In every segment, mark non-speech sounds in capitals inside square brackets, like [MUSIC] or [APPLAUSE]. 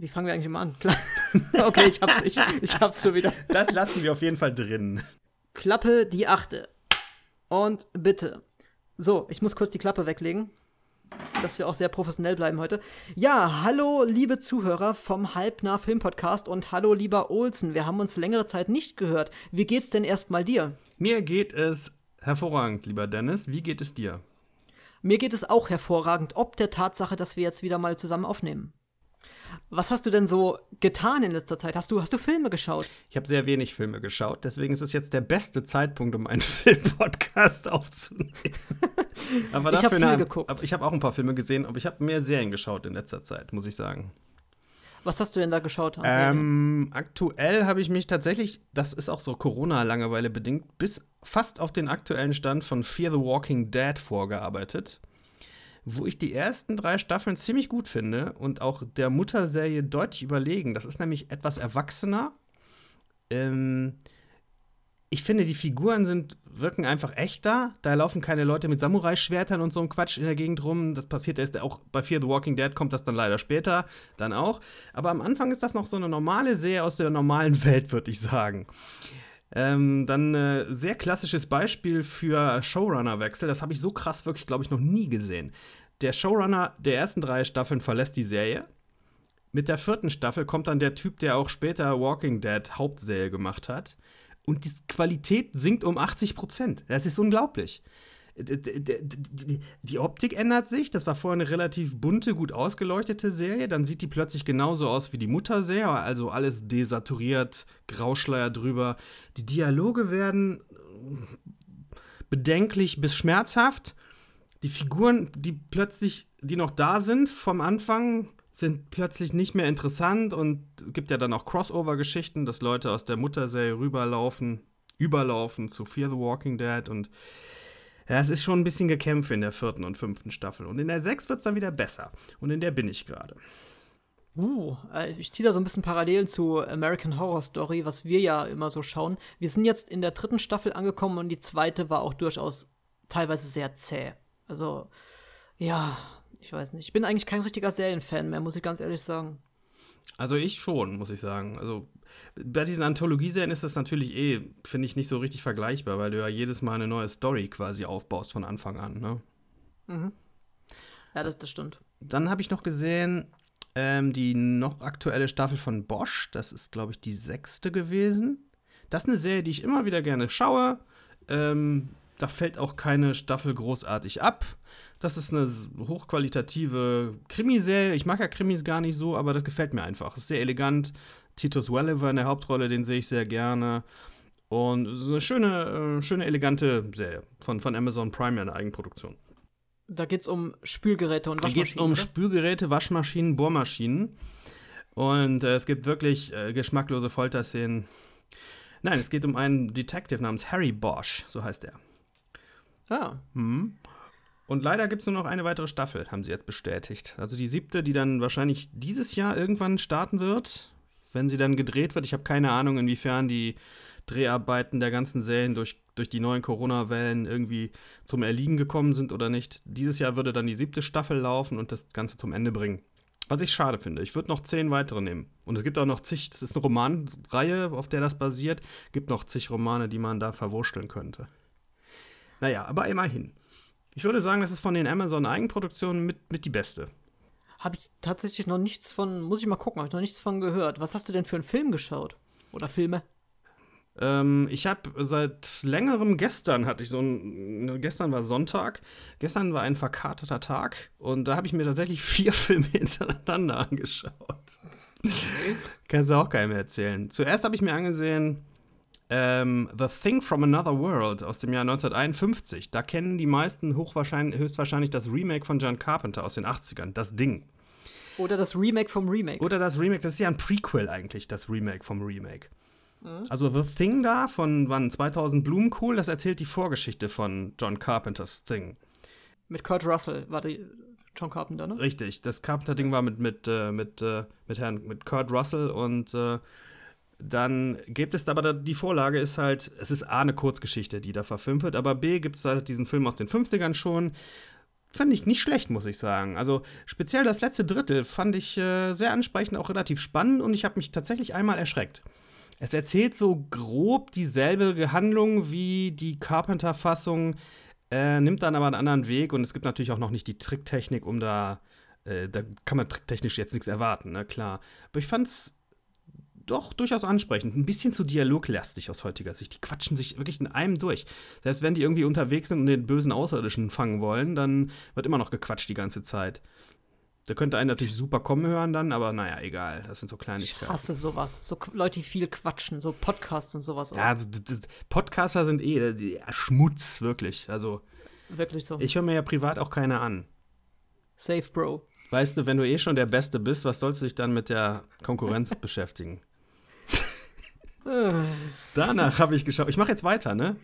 Wie fangen wir eigentlich mal an? Klar. [LAUGHS] okay, ich hab's, ich, ich hab's schon wieder. Das lassen wir auf jeden Fall drin. Klappe die achte. Und bitte. So, ich muss kurz die Klappe weglegen, dass wir auch sehr professionell bleiben heute. Ja, hallo, liebe Zuhörer vom Halbnah Film Podcast und hallo, lieber Olsen. Wir haben uns längere Zeit nicht gehört. Wie geht's denn erstmal dir? Mir geht es hervorragend, lieber Dennis. Wie geht es dir? Mir geht es auch hervorragend, ob der Tatsache, dass wir jetzt wieder mal zusammen aufnehmen. Was hast du denn so getan in letzter Zeit? Hast du, hast du Filme geschaut? Ich habe sehr wenig Filme geschaut, deswegen ist es jetzt der beste Zeitpunkt, um einen [LAUGHS] Filmpodcast aufzunehmen. [LAUGHS] aber ich habe viel geguckt. Aber ich habe auch ein paar Filme gesehen, aber ich habe mehr Serien geschaut in letzter Zeit, muss ich sagen. Was hast du denn da geschaut? Ähm, aktuell habe ich mich tatsächlich, das ist auch so Corona-Langeweile bedingt, bis fast auf den aktuellen Stand von Fear the Walking Dead vorgearbeitet wo ich die ersten drei Staffeln ziemlich gut finde und auch der Mutterserie deutlich überlegen. Das ist nämlich etwas erwachsener. Ähm, ich finde, die Figuren sind, wirken einfach echter. Da laufen keine Leute mit Samurai-Schwertern und so einem Quatsch in der Gegend rum. Das passiert erst auch bei Fear the Walking Dead, kommt das dann leider später, dann auch. Aber am Anfang ist das noch so eine normale Serie aus der normalen [LAUGHS] Welt, würde ich sagen. Ähm, dann äh, sehr klassisches Beispiel für Showrunner-Wechsel. Das habe ich so krass wirklich, glaube ich, noch nie gesehen. Der Showrunner der ersten drei Staffeln verlässt die Serie. Mit der vierten Staffel kommt dann der Typ, der auch später Walking Dead Hauptserie gemacht hat. Und die Qualität sinkt um 80 Prozent. Das ist unglaublich. Die Optik ändert sich. Das war vorher eine relativ bunte, gut ausgeleuchtete Serie. Dann sieht die plötzlich genauso aus wie die Mutterserie, also alles desaturiert, Grauschleier drüber. Die Dialoge werden bedenklich bis schmerzhaft die Figuren, die plötzlich, die noch da sind vom Anfang, sind plötzlich nicht mehr interessant und es gibt ja dann auch Crossover-Geschichten, dass Leute aus der Mutterserie rüberlaufen, überlaufen zu Fear the Walking Dead und ja, es ist schon ein bisschen gekämpft in der vierten und fünften Staffel. Und in der sechs wird es dann wieder besser. Und in der bin ich gerade. Uh, äh, ich ziehe da so ein bisschen Parallelen zu American Horror Story, was wir ja immer so schauen. Wir sind jetzt in der dritten Staffel angekommen und die zweite war auch durchaus teilweise sehr zäh. Also, ja, ich weiß nicht. Ich bin eigentlich kein richtiger Serienfan mehr, muss ich ganz ehrlich sagen. Also ich schon, muss ich sagen. Also bei diesen Anthologieserien ist das natürlich eh, finde ich, nicht so richtig vergleichbar, weil du ja jedes Mal eine neue Story quasi aufbaust von Anfang an, ne? Mhm. Ja, das, das stimmt. Dann habe ich noch gesehen, ähm, die noch aktuelle Staffel von Bosch. Das ist, glaube ich, die sechste gewesen. Das ist eine Serie, die ich immer wieder gerne schaue. Ähm, da fällt auch keine Staffel großartig ab. Das ist eine hochqualitative Krimiserie. Ich mag ja Krimis gar nicht so, aber das gefällt mir einfach. Es ist sehr elegant. Titus Welliver in der Hauptrolle, den sehe ich sehr gerne. Und es ist eine schöne, äh, schöne elegante Serie von, von Amazon Prime, eine Eigenproduktion. Da geht es um Spülgeräte und Waschmaschinen. Da geht es um oder? Spülgeräte, Waschmaschinen, Bohrmaschinen. Und äh, es gibt wirklich äh, geschmacklose Folterszenen. Nein, es geht um einen Detective namens Harry Bosch, so heißt er. Ah. Mhm. Und leider gibt es nur noch eine weitere Staffel, haben sie jetzt bestätigt. Also die siebte, die dann wahrscheinlich dieses Jahr irgendwann starten wird, wenn sie dann gedreht wird. Ich habe keine Ahnung, inwiefern die Dreharbeiten der ganzen Serien durch, durch die neuen Corona-Wellen irgendwie zum Erliegen gekommen sind oder nicht. Dieses Jahr würde dann die siebte Staffel laufen und das Ganze zum Ende bringen. Was ich schade finde. Ich würde noch zehn weitere nehmen. Und es gibt auch noch zig, das ist eine Romanreihe, auf der das basiert, gibt noch zig Romane, die man da verwurschteln könnte. Naja, aber immerhin. Ich würde sagen, das ist von den Amazon-Eigenproduktionen mit, mit die beste. Habe ich tatsächlich noch nichts von, muss ich mal gucken, habe ich noch nichts von gehört. Was hast du denn für einen Film geschaut? Oder Filme? Ähm, ich habe seit längerem gestern hatte ich so ein, gestern war Sonntag, gestern war ein verkarteter Tag und da habe ich mir tatsächlich [LAUGHS] vier Filme hintereinander angeschaut. Okay. Kannst du auch keinem erzählen. Zuerst habe ich mir angesehen ähm, The Thing from Another World aus dem Jahr 1951. Da kennen die meisten hochwahrscheinlich, höchstwahrscheinlich das Remake von John Carpenter aus den 80ern, das Ding. Oder das Remake vom Remake. Oder das Remake, das ist ja ein Prequel eigentlich, das Remake vom Remake. Mhm. Also The Thing da von wann 2000 Blumenkohl, das erzählt die Vorgeschichte von John Carpenters Thing. Mit Kurt Russell war die John Carpenter, ne? Richtig, das Carpenter-Ding war mit, mit, äh, mit, äh, mit, Herrn, mit Kurt Russell und äh, dann gibt es aber die Vorlage ist halt, es ist A, eine Kurzgeschichte, die da verfilmt wird, aber B, gibt es halt diesen Film aus den 50ern schon. fand ich nicht schlecht, muss ich sagen. Also speziell das letzte Drittel fand ich äh, sehr ansprechend, auch relativ spannend und ich habe mich tatsächlich einmal erschreckt. Es erzählt so grob dieselbe Handlung wie die Carpenter-Fassung, äh, nimmt dann aber einen anderen Weg und es gibt natürlich auch noch nicht die Tricktechnik, um da, äh, da kann man tricktechnisch jetzt nichts erwarten, ne, klar. Aber ich fand's doch durchaus ansprechend. Ein bisschen zu dialoglastig aus heutiger Sicht. Die quatschen sich wirklich in einem durch. Selbst wenn die irgendwie unterwegs sind und den bösen Außerirdischen fangen wollen, dann wird immer noch gequatscht die ganze Zeit. Da könnte einen natürlich super kommen hören dann, aber naja, egal. Das sind so Kleinigkeiten. Ich hasse sowas. So Leute, die viel quatschen, so Podcasts und sowas. Ja, das, das, Podcaster sind eh die, Schmutz, wirklich. Also. Wirklich so. Ich höre mir ja privat auch keine an. Safe, Bro. Weißt du, wenn du eh schon der Beste bist, was sollst du dich dann mit der Konkurrenz [LAUGHS] beschäftigen? Danach habe ich geschaut. Ich mache jetzt weiter, ne?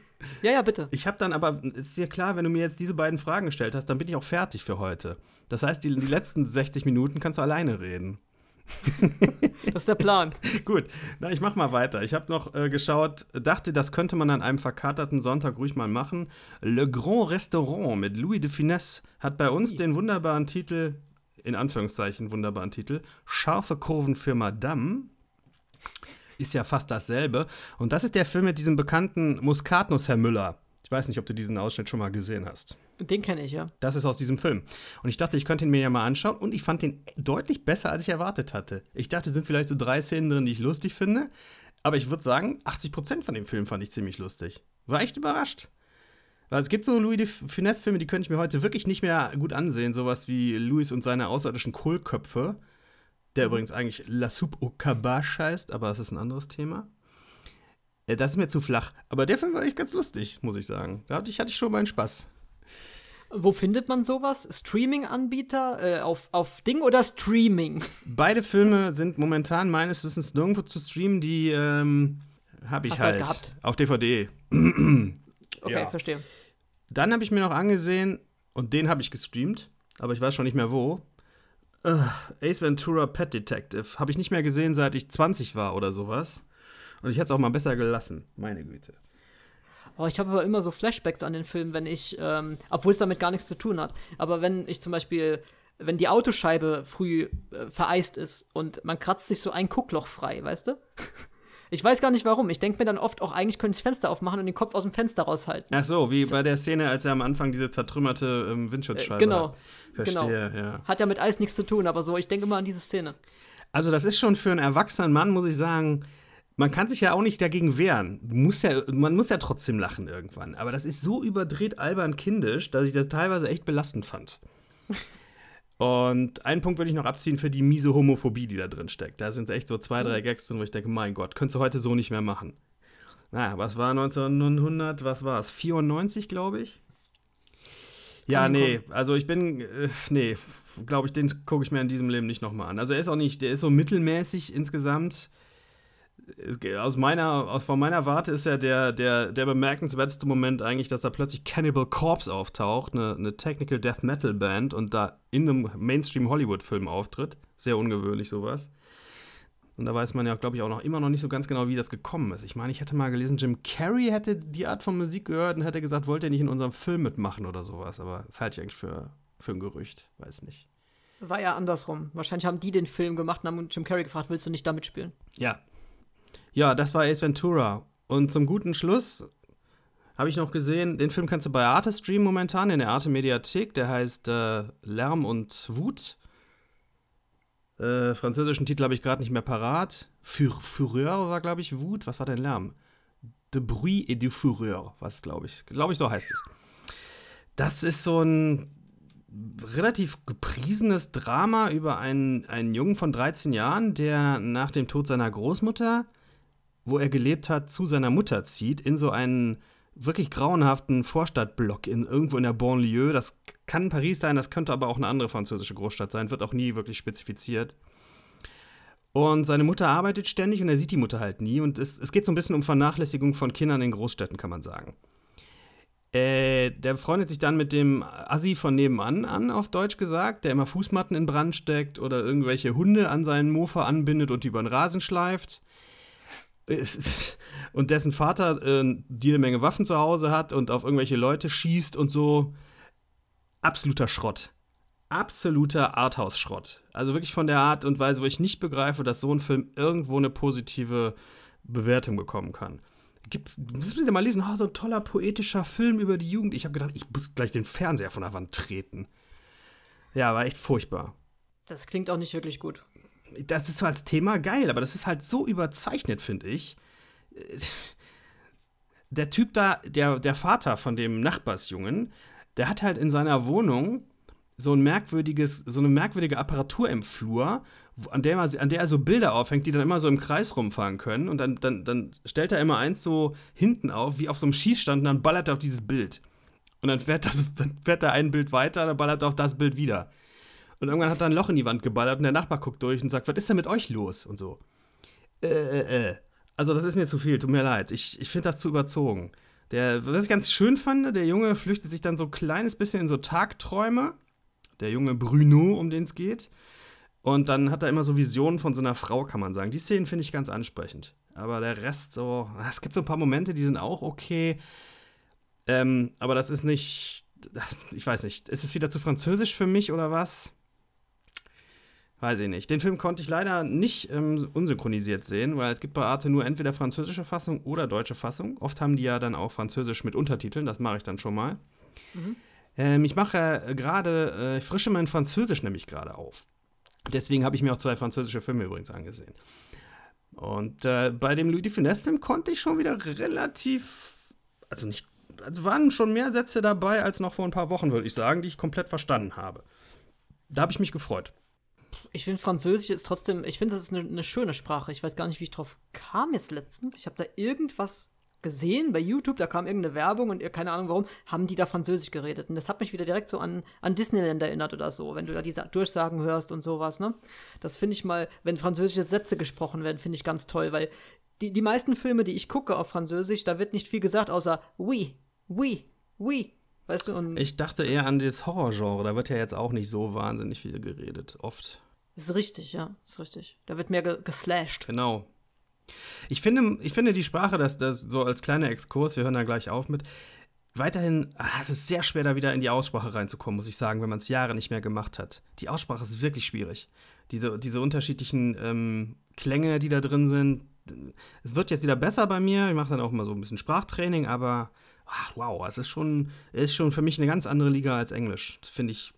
Ja, ja, bitte. Ich habe dann aber, es ist ja klar, wenn du mir jetzt diese beiden Fragen gestellt hast, dann bin ich auch fertig für heute. Das heißt, die, die letzten 60 Minuten kannst du alleine reden. [LAUGHS] das ist der Plan. Gut, na, ich mach mal weiter. Ich habe noch äh, geschaut, dachte, das könnte man an einem verkaterten Sonntag ruhig mal machen. Le Grand Restaurant mit Louis de Finesse hat bei uns den wunderbaren Titel, in Anführungszeichen wunderbaren Titel, Scharfe Kurven für Madame ist ja fast dasselbe. Und das ist der Film mit diesem bekannten Muskatnuss, Herr Müller. Ich weiß nicht, ob du diesen Ausschnitt schon mal gesehen hast. Den kenne ich, ja. Das ist aus diesem Film. Und ich dachte, ich könnte ihn mir ja mal anschauen. Und ich fand den deutlich besser, als ich erwartet hatte. Ich dachte, es sind vielleicht so drei Szenen drin, die ich lustig finde. Aber ich würde sagen, 80% von dem Film fand ich ziemlich lustig. War echt überrascht. Weil es gibt so Louis de Finesse-Filme, die könnte ich mir heute wirklich nicht mehr gut ansehen. Sowas wie Louis und seine außerirdischen Kohlköpfe der übrigens eigentlich La Soupe au Cabache heißt, aber das ist ein anderes Thema. Äh, das ist mir zu flach. Aber der Film war echt ganz lustig, muss ich sagen. Da hatte ich, hatte ich schon meinen Spaß. Wo findet man sowas? Streaming-Anbieter? Äh, auf, auf Ding oder Streaming? [LAUGHS] Beide Filme sind momentan meines Wissens nirgendwo zu streamen. Die ähm, habe ich Hast halt, halt gehabt? auf DVD. [CLEARS THROAT] okay, ja. verstehe. Dann habe ich mir noch angesehen und den habe ich gestreamt, aber ich weiß schon nicht mehr wo. Uh, Ace Ventura Pet Detective. Habe ich nicht mehr gesehen, seit ich 20 war oder sowas. Und ich hätte es auch mal besser gelassen. Meine Güte. Oh, ich habe aber immer so Flashbacks an den Film, wenn ich, ähm, obwohl es damit gar nichts zu tun hat. Aber wenn ich zum Beispiel, wenn die Autoscheibe früh äh, vereist ist und man kratzt sich so ein Guckloch frei, weißt du? Ich weiß gar nicht warum. Ich denke mir dann oft auch, eigentlich könnte ich das Fenster aufmachen und den Kopf aus dem Fenster raushalten. Ach so, wie bei der Szene, als er am Anfang diese zertrümmerte ähm, Windschutzscheibe äh, genau, hat. Verstehe, genau. ja. Hat ja mit Eis nichts zu tun, aber so, ich denke immer an diese Szene. Also, das ist schon für einen erwachsenen Mann, muss ich sagen, man kann sich ja auch nicht dagegen wehren. Muss ja, man muss ja trotzdem lachen irgendwann. Aber das ist so überdreht albern kindisch, dass ich das teilweise echt belastend fand. [LAUGHS] Und einen Punkt würde ich noch abziehen für die miese Homophobie, die da drin steckt. Da sind echt so zwei, drei mhm. Gags drin, wo ich denke, mein Gott, könntest du heute so nicht mehr machen. Naja, was war 1900, was war es? 94, glaube ich? Ja, nee, also ich bin, äh, nee, glaube ich, den gucke ich mir in diesem Leben nicht nochmal an. Also er ist auch nicht, der ist so mittelmäßig insgesamt aus meiner, aus, von meiner Warte ist ja der, der, der bemerkenswerteste Moment eigentlich, dass da plötzlich Cannibal Corpse auftaucht, eine, eine Technical Death Metal Band und da in einem Mainstream-Hollywood-Film auftritt. Sehr ungewöhnlich sowas. Und da weiß man ja, glaube ich, auch noch immer noch nicht so ganz genau, wie das gekommen ist. Ich meine, ich hätte mal gelesen, Jim Carrey hätte die Art von Musik gehört und hätte gesagt, wollt ihr nicht in unserem Film mitmachen oder sowas. Aber das halte ich eigentlich für, für ein Gerücht. Weiß nicht. War ja andersrum. Wahrscheinlich haben die den Film gemacht und haben Jim Carrey gefragt, willst du nicht damit spielen? Ja, ja, das war Ace Ventura. Und zum guten Schluss habe ich noch gesehen, den Film kannst du bei Arte streamen momentan in der Arte Mediathek. Der heißt äh, Lärm und Wut. Äh, französischen Titel habe ich gerade nicht mehr parat. Fur Fureur war, glaube ich, Wut. Was war denn Lärm? De Bruit et du Fureur, was glaube ich. Glaube ich, so heißt es. Das ist so ein relativ gepriesenes Drama über einen, einen Jungen von 13 Jahren, der nach dem Tod seiner Großmutter wo er gelebt hat, zu seiner Mutter zieht, in so einen wirklich grauenhaften Vorstadtblock in irgendwo in der Banlieue. Das kann Paris sein, das könnte aber auch eine andere französische Großstadt sein, wird auch nie wirklich spezifiziert. Und seine Mutter arbeitet ständig und er sieht die Mutter halt nie. Und es, es geht so ein bisschen um Vernachlässigung von Kindern in Großstädten, kann man sagen. Äh, der freundet sich dann mit dem Assi von nebenan an, auf Deutsch gesagt, der immer Fußmatten in Brand steckt oder irgendwelche Hunde an seinen Mofa anbindet und die über den Rasen schleift [LAUGHS] und dessen Vater äh, jede Menge Waffen zu Hause hat und auf irgendwelche Leute schießt und so. absoluter Schrott. Absoluter Arthouse-Schrott. Also wirklich von der Art und Weise, wo ich nicht begreife, dass so ein Film irgendwo eine positive Bewertung bekommen kann. Gib, müssen Sie mal lesen, oh, so ein toller poetischer Film über die Jugend. Ich habe gedacht, ich muss gleich den Fernseher von der Wand treten. Ja, war echt furchtbar. Das klingt auch nicht wirklich gut. Das ist so als Thema geil, aber das ist halt so überzeichnet, finde ich. Der Typ da, der, der Vater von dem Nachbarsjungen, der hat halt in seiner Wohnung so ein merkwürdiges, so eine merkwürdige Apparatur im Flur, an der, man, an der er so Bilder aufhängt, die dann immer so im Kreis rumfahren können. Und dann, dann, dann stellt er immer eins so hinten auf, wie auf so einem Schießstand, und dann ballert er auf dieses Bild. Und dann fährt, das, fährt er ein Bild weiter, dann ballert er auf das Bild wieder. Und irgendwann hat er ein Loch in die Wand geballert und der Nachbar guckt durch und sagt, was ist denn mit euch los? Und so. Äh, äh, äh. Also, das ist mir zu viel, tut mir leid. Ich, ich finde das zu überzogen. Der, was ich ganz schön fand, der Junge flüchtet sich dann so ein kleines bisschen in so Tagträume. Der junge Bruno, um den es geht. Und dann hat er immer so Visionen von so einer Frau, kann man sagen. Die Szenen finde ich ganz ansprechend. Aber der Rest so, es gibt so ein paar Momente, die sind auch okay. Ähm, aber das ist nicht, ich weiß nicht, ist es wieder zu französisch für mich oder was? Weiß ich nicht. Den Film konnte ich leider nicht ähm, unsynchronisiert sehen, weil es gibt bei Arte nur entweder französische Fassung oder deutsche Fassung. Oft haben die ja dann auch französisch mit Untertiteln, das mache ich dann schon mal. Mhm. Ähm, ich mache äh, gerade, äh, ich frische mein Französisch nämlich gerade auf. Deswegen habe ich mir auch zwei französische Filme übrigens angesehen. Und äh, bei dem Louis de Finesse-Film konnte ich schon wieder relativ, also nicht, also waren schon mehr Sätze dabei als noch vor ein paar Wochen, würde ich sagen, die ich komplett verstanden habe. Da habe ich mich gefreut. Ich finde Französisch ist trotzdem, ich finde, das ist eine, eine schöne Sprache. Ich weiß gar nicht, wie ich drauf kam jetzt letztens. Ich habe da irgendwas gesehen bei YouTube, da kam irgendeine Werbung und keine Ahnung warum, haben die da Französisch geredet. Und das hat mich wieder direkt so an, an Disneyland erinnert oder so, wenn du da diese Durchsagen hörst und sowas, ne? Das finde ich mal, wenn französische Sätze gesprochen werden, finde ich ganz toll, weil die, die meisten Filme, die ich gucke auf Französisch, da wird nicht viel gesagt, außer oui, oui, oui. Weißt du, und ich dachte eher an das Horrorgenre, da wird ja jetzt auch nicht so wahnsinnig viel geredet, oft. Ist richtig, ja, ist richtig. Da wird mehr ge geslashed. Genau, ich finde, ich finde die Sprache, dass das so als kleiner Exkurs, wir hören da gleich auf mit, weiterhin, ach, es ist sehr schwer, da wieder in die Aussprache reinzukommen, muss ich sagen, wenn man es Jahre nicht mehr gemacht hat. Die Aussprache ist wirklich schwierig. Diese, diese unterschiedlichen ähm, Klänge, die da drin sind. Es wird jetzt wieder besser bei mir. Ich mache dann auch mal so ein bisschen Sprachtraining, aber ach, wow, es ist schon, ist schon für mich eine ganz andere Liga als Englisch. Das finde ich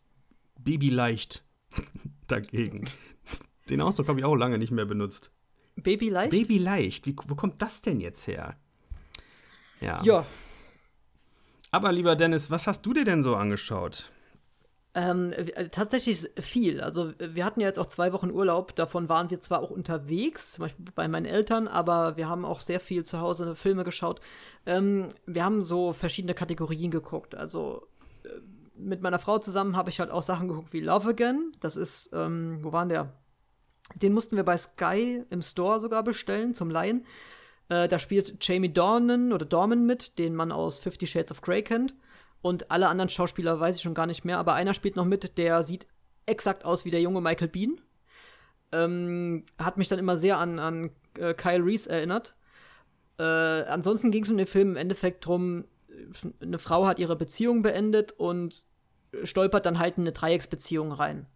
babyleicht [LAUGHS] dagegen. Den Ausdruck habe ich auch lange nicht mehr benutzt. Baby leicht? Baby leicht. Wie, wo kommt das denn jetzt her? Ja. Ja. Aber lieber Dennis, was hast du dir denn so angeschaut? Ähm, äh, tatsächlich viel. Also wir hatten ja jetzt auch zwei Wochen Urlaub. Davon waren wir zwar auch unterwegs, zum Beispiel bei meinen Eltern, aber wir haben auch sehr viel zu Hause Filme geschaut. Ähm, wir haben so verschiedene Kategorien geguckt. Also äh, mit meiner Frau zusammen habe ich halt auch Sachen geguckt wie Love Again. Das ist, ähm, wo waren der? Den mussten wir bei Sky im Store sogar bestellen zum Leihen. Äh, da spielt Jamie Dornan oder Dorman mit, den man aus Fifty Shades of Grey kennt. Und alle anderen Schauspieler weiß ich schon gar nicht mehr, aber einer spielt noch mit, der sieht exakt aus wie der junge Michael Bean. Ähm, hat mich dann immer sehr an, an äh, Kyle Reese erinnert. Äh, ansonsten ging es um den Film im Endeffekt drum, eine Frau hat ihre Beziehung beendet und stolpert dann halt in eine Dreiecksbeziehung rein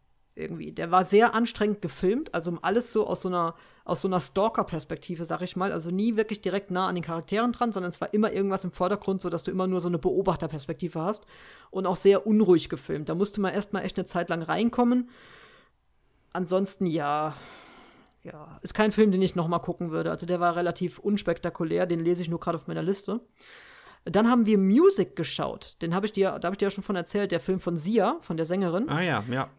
irgendwie. Der war sehr anstrengend gefilmt, also alles so aus so einer, so einer Stalker-Perspektive, sag ich mal. Also nie wirklich direkt nah an den Charakteren dran, sondern es war immer irgendwas im Vordergrund, sodass du immer nur so eine Beobachterperspektive hast. Und auch sehr unruhig gefilmt. Da musste man erstmal echt eine Zeit lang reinkommen. Ansonsten, ja. Ja, ist kein Film, den ich noch mal gucken würde. Also der war relativ unspektakulär, den lese ich nur gerade auf meiner Liste. Dann haben wir Music geschaut. Den habe ich dir, da habe ich dir ja schon von erzählt, der Film von Sia, von der Sängerin. Ah ja, ja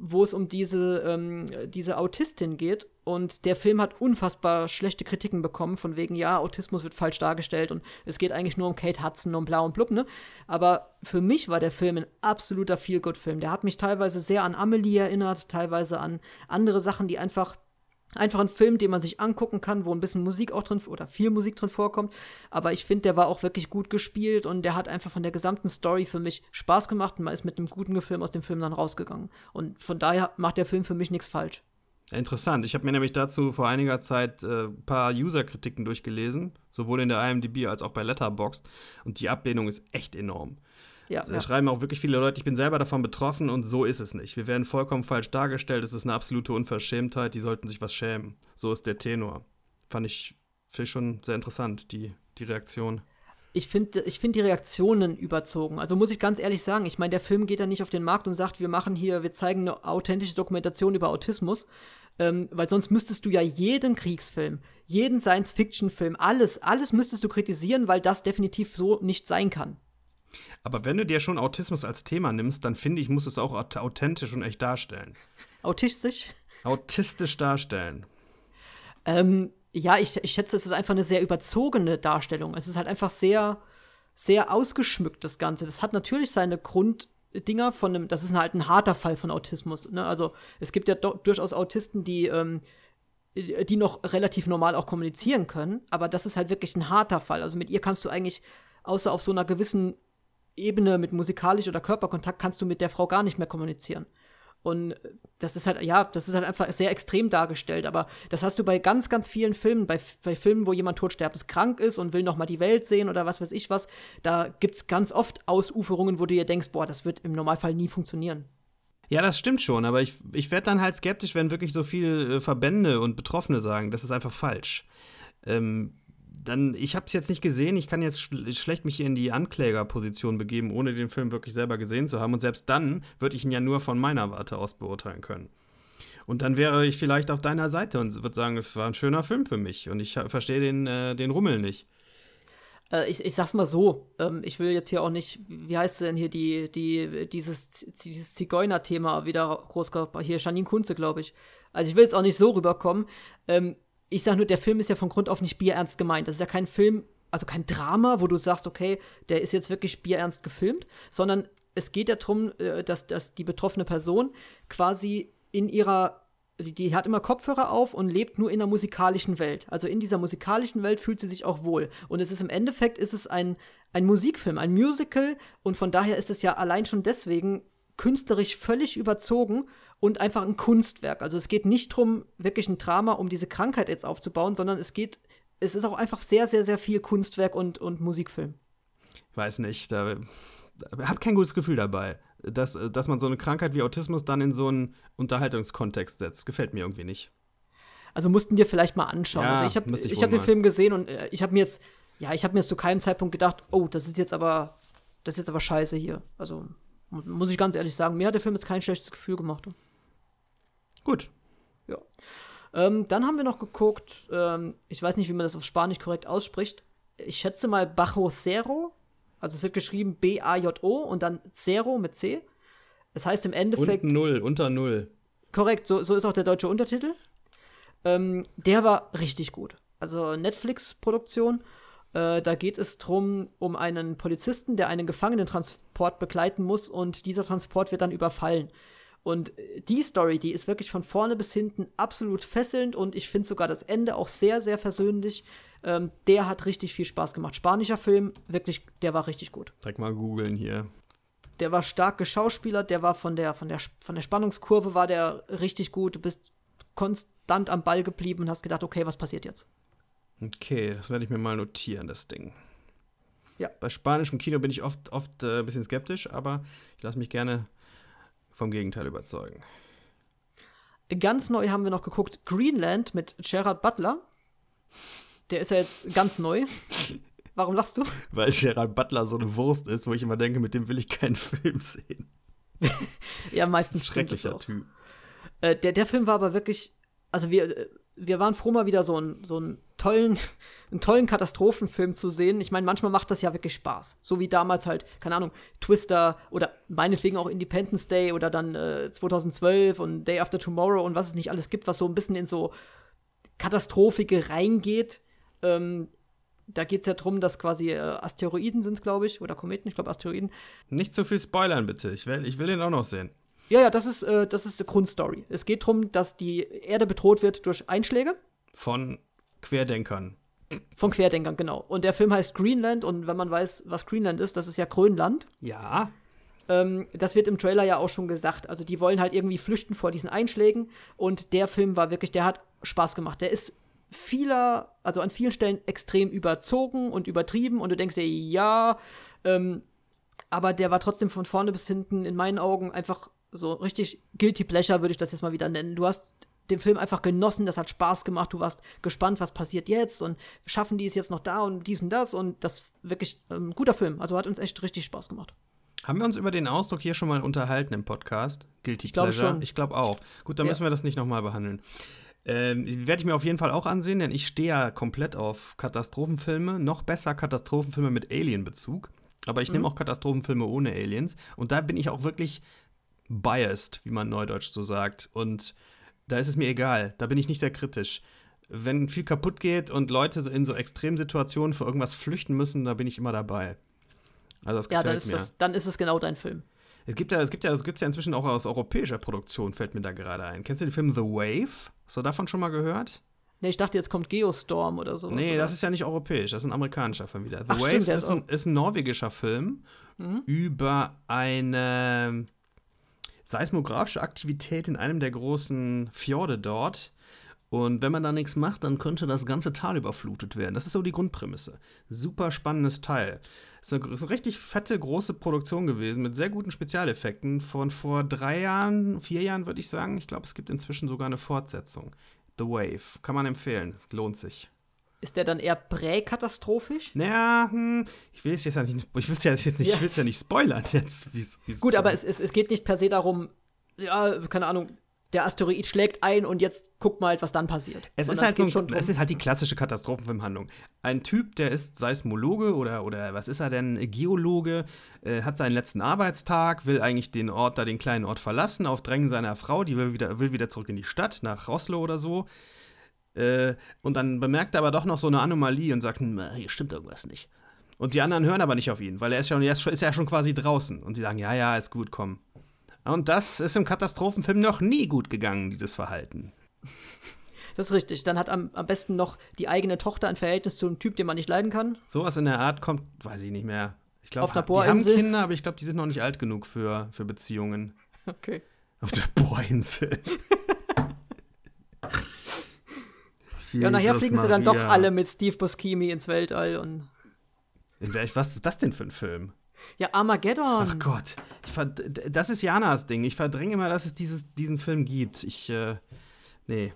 wo es um diese, ähm, diese Autistin geht. Und der Film hat unfassbar schlechte Kritiken bekommen, von wegen, ja, Autismus wird falsch dargestellt und es geht eigentlich nur um Kate Hudson und bla und blub, ne? Aber für mich war der Film ein absoluter Feel-Good-Film. Der hat mich teilweise sehr an Amelie erinnert, teilweise an andere Sachen, die einfach Einfach ein Film, den man sich angucken kann, wo ein bisschen Musik auch drin oder viel Musik drin vorkommt. Aber ich finde, der war auch wirklich gut gespielt und der hat einfach von der gesamten Story für mich Spaß gemacht und man ist mit einem guten Gefühl aus dem Film dann rausgegangen. Und von daher macht der Film für mich nichts falsch. Interessant. Ich habe mir nämlich dazu vor einiger Zeit ein äh, paar User-Kritiken durchgelesen, sowohl in der IMDb als auch bei Letterboxd. Und die Ablehnung ist echt enorm. Ja, da ja. schreiben auch wirklich viele Leute, ich bin selber davon betroffen und so ist es nicht. Wir werden vollkommen falsch dargestellt, es ist eine absolute Unverschämtheit, die sollten sich was schämen. So ist der Tenor. Fand ich, ich schon sehr interessant, die, die Reaktion ich finde ich find die Reaktionen überzogen. Also muss ich ganz ehrlich sagen, ich meine, der Film geht ja nicht auf den Markt und sagt, wir machen hier, wir zeigen eine authentische Dokumentation über Autismus, ähm, weil sonst müsstest du ja jeden Kriegsfilm, jeden Science-Fiction-Film, alles, alles müsstest du kritisieren, weil das definitiv so nicht sein kann. Aber wenn du dir schon Autismus als Thema nimmst, dann finde ich, muss es auch authentisch und echt darstellen. Autistisch? Autistisch darstellen. Ähm, ja, ich, ich schätze, es ist einfach eine sehr überzogene Darstellung. Es ist halt einfach sehr, sehr ausgeschmückt, das Ganze. Das hat natürlich seine Grunddinger von einem, das ist halt ein harter Fall von Autismus. Ne? Also es gibt ja durchaus Autisten, die, ähm, die noch relativ normal auch kommunizieren können, aber das ist halt wirklich ein harter Fall. Also mit ihr kannst du eigentlich, außer auf so einer gewissen Ebene mit musikalisch oder Körperkontakt, kannst du mit der Frau gar nicht mehr kommunizieren. Und das ist halt, ja, das ist halt einfach sehr extrem dargestellt. Aber das hast du bei ganz, ganz vielen Filmen. Bei, bei Filmen, wo jemand todsterbenskrank ist und will noch mal die Welt sehen oder was weiß ich was. Da gibt es ganz oft Ausuferungen, wo du dir denkst, boah, das wird im Normalfall nie funktionieren. Ja, das stimmt schon, aber ich, ich werde dann halt skeptisch, wenn wirklich so viele äh, Verbände und Betroffene sagen, das ist einfach falsch. Ähm, dann, ich habe es jetzt nicht gesehen, ich kann jetzt schl schlecht mich in die Anklägerposition begeben, ohne den Film wirklich selber gesehen zu haben. Und selbst dann würde ich ihn ja nur von meiner Warte aus beurteilen können. Und dann wäre ich vielleicht auf deiner Seite und würde sagen, es war ein schöner Film für mich und ich verstehe den, äh, den Rummel nicht. Äh, ich, ich sag's mal so, ähm, ich will jetzt hier auch nicht, wie heißt denn hier die, die, dieses, dieses Zigeuner-Thema wieder groß, hier Janine Kunze, glaube ich. Also ich will jetzt auch nicht so rüberkommen. Ähm, ich sage nur, der Film ist ja von Grund auf nicht bierernst gemeint. Das ist ja kein Film, also kein Drama, wo du sagst, okay, der ist jetzt wirklich bierernst gefilmt, sondern es geht ja darum, äh, dass, dass die betroffene Person quasi in ihrer die, die, hat immer Kopfhörer auf und lebt nur in der musikalischen Welt. Also in dieser musikalischen Welt fühlt sie sich auch wohl. Und es ist im Endeffekt ist es ein, ein Musikfilm, ein Musical und von daher ist es ja allein schon deswegen künstlerisch völlig überzogen und einfach ein Kunstwerk. Also es geht nicht darum, wirklich ein Drama, um diese Krankheit jetzt aufzubauen, sondern es geht, es ist auch einfach sehr, sehr, sehr viel Kunstwerk und, und Musikfilm. Weiß nicht, da, da habe kein gutes Gefühl dabei, dass, dass man so eine Krankheit wie Autismus dann in so einen Unterhaltungskontext setzt. Gefällt mir irgendwie nicht. Also mussten wir vielleicht mal anschauen. Ja, also ich habe ich, ich hab den Film gesehen und äh, ich habe mir jetzt, ja, ich habe mir jetzt zu keinem Zeitpunkt gedacht, oh, das ist jetzt aber, das ist jetzt aber scheiße hier. Also muss ich ganz ehrlich sagen, mir hat der Film jetzt kein schlechtes Gefühl gemacht. Gut. Ja. Ähm, dann haben wir noch geguckt, ähm, ich weiß nicht, wie man das auf Spanisch korrekt ausspricht. Ich schätze mal Bajo Cero. Also es wird geschrieben B-A-J-O und dann Zero mit C. Das heißt im Endeffekt. Und Null, unter Null. Korrekt, so, so ist auch der deutsche Untertitel. Ähm, der war richtig gut. Also Netflix-Produktion. Äh, da geht es drum um einen Polizisten, der einen Gefangenentransport begleiten muss und dieser Transport wird dann überfallen. Und die Story, die ist wirklich von vorne bis hinten absolut fesselnd und ich finde sogar das Ende auch sehr, sehr versöhnlich. Ähm, der hat richtig viel Spaß gemacht. Spanischer Film, wirklich, der war richtig gut. Direkt mal googeln hier. Der war stark geschauspielert, der war von der, von der, von der Spannungskurve war der richtig gut. Du bist konstant am Ball geblieben und hast gedacht, okay, was passiert jetzt? Okay, das werde ich mir mal notieren, das Ding. Ja. Bei spanischem Kino bin ich oft, oft äh, ein bisschen skeptisch, aber ich lasse mich gerne vom Gegenteil überzeugen. Ganz neu haben wir noch geguckt Greenland mit Gerard Butler. Der ist ja jetzt ganz neu. Warum lachst du? Weil Gerard Butler so eine Wurst ist, wo ich immer denke, mit dem will ich keinen Film sehen. ja, meistens Schrecklicher Typ. Äh, der, der Film war aber wirklich, also wir, äh, wir waren froh, mal wieder so, ein, so einen, tollen, [LAUGHS] einen tollen Katastrophenfilm zu sehen. Ich meine, manchmal macht das ja wirklich Spaß. So wie damals halt, keine Ahnung, Twister oder meinetwegen auch Independence Day oder dann äh, 2012 und Day After Tomorrow und was es nicht alles gibt, was so ein bisschen in so Katastrophige reingeht. Ähm, da geht es ja darum, dass quasi äh, Asteroiden sind, glaube ich, oder Kometen, ich glaube Asteroiden. Nicht zu viel spoilern, bitte. Ich will, ich will den auch noch sehen. Ja, ja, das ist, äh, das ist die Grundstory. Es geht darum, dass die Erde bedroht wird durch Einschläge. Von Querdenkern. Von Querdenkern, genau. Und der Film heißt Greenland und wenn man weiß, was Greenland ist, das ist ja Grönland. Ja. Ähm, das wird im Trailer ja auch schon gesagt. Also die wollen halt irgendwie flüchten vor diesen Einschlägen und der Film war wirklich, der hat Spaß gemacht. Der ist vieler, also an vielen Stellen extrem überzogen und übertrieben und du denkst dir, ja, ähm, aber der war trotzdem von vorne bis hinten in meinen Augen einfach so richtig guilty pleasure, würde ich das jetzt mal wieder nennen. Du hast den Film einfach genossen, das hat Spaß gemacht, du warst gespannt, was passiert jetzt und schaffen die es jetzt noch da und dies und das und das wirklich ein ähm, guter Film. Also hat uns echt richtig Spaß gemacht. Haben wir uns über den Ausdruck hier schon mal unterhalten im Podcast? Guilty ich Pleasure? Schon. Ich glaube auch. Gut, dann ja. müssen wir das nicht nochmal behandeln. Ähm, Werde ich mir auf jeden Fall auch ansehen, denn ich stehe ja komplett auf Katastrophenfilme. Noch besser Katastrophenfilme mit Alien-Bezug. Aber ich mhm. nehme auch Katastrophenfilme ohne Aliens. Und da bin ich auch wirklich biased, wie man neudeutsch so sagt. Und da ist es mir egal. Da bin ich nicht sehr kritisch. Wenn viel kaputt geht und Leute in so Extremsituationen für irgendwas flüchten müssen, da bin ich immer dabei. Also das gefällt ja, dann ist mir. Das, dann ist es genau dein Film. Es gibt ja, es gibt ja, es gibt ja inzwischen auch aus europäischer Produktion, fällt mir da gerade ein. Kennst du den Film The Wave? Hast du davon schon mal gehört? Nee, ich dachte, jetzt kommt Geostorm oder so. Nee, oder? das ist ja nicht europäisch, das ist ein amerikanischer Film wieder. The Ach, Wave stimmt, ist, ein, ist, ein, norwegischer Film mhm. über eine seismografische Aktivität in einem der großen Fjorde dort. Und wenn man da nichts macht, dann könnte das ganze Tal überflutet werden. Das ist so die Grundprämisse. Super spannendes Teil. Es ist eine, richtig fette, große Produktion gewesen mit sehr guten Spezialeffekten von vor drei Jahren, vier Jahren würde ich sagen. Ich glaube, es gibt inzwischen sogar eine Fortsetzung. The Wave. Kann man empfehlen. Lohnt sich. Ist der dann eher präkatastrophisch? Naja, hm, ich will es jetzt nicht, ich will es ja jetzt nicht, ja. ich will's ja nicht spoilern jetzt. Wie's, wie's Gut, aber es, es, es geht nicht per se darum, ja, keine Ahnung, der Asteroid schlägt ein und jetzt guckt mal, was dann passiert. Es ist halt so, schon es ist halt die klassische Katastrophenfilmhandlung. Ein Typ, der ist Seismologe oder, oder was ist er denn, Geologe, äh, hat seinen letzten Arbeitstag, will eigentlich den Ort, da den kleinen Ort verlassen, auf Drängen seiner Frau, die will wieder, will wieder zurück in die Stadt, nach Roslo oder so. Äh, und dann bemerkt er aber doch noch so eine Anomalie und sagt, hm, hier stimmt irgendwas nicht. Und die anderen hören aber nicht auf ihn, weil er ist, schon, er ist ja schon quasi draußen. Und sie sagen, ja, ja, ist gut, komm. Und das ist im Katastrophenfilm noch nie gut gegangen, dieses Verhalten. Das ist richtig. Dann hat am, am besten noch die eigene Tochter ein Verhältnis zu einem Typ, den man nicht leiden kann. Sowas in der Art kommt, weiß ich nicht mehr. Ich glaube, die haben Kinder, aber ich glaube, die sind noch nicht alt genug für, für Beziehungen. Okay. Auf der Bohrinsel. [LAUGHS] ja, nachher fliegen sie dann doch alle mit Steve Buscemi ins Weltall und. Was ist das denn für ein Film? Ja, Armageddon. Ach Gott. das ist Janas Ding. Ich verdränge immer, dass es dieses, diesen Film gibt. Ich, äh, nee.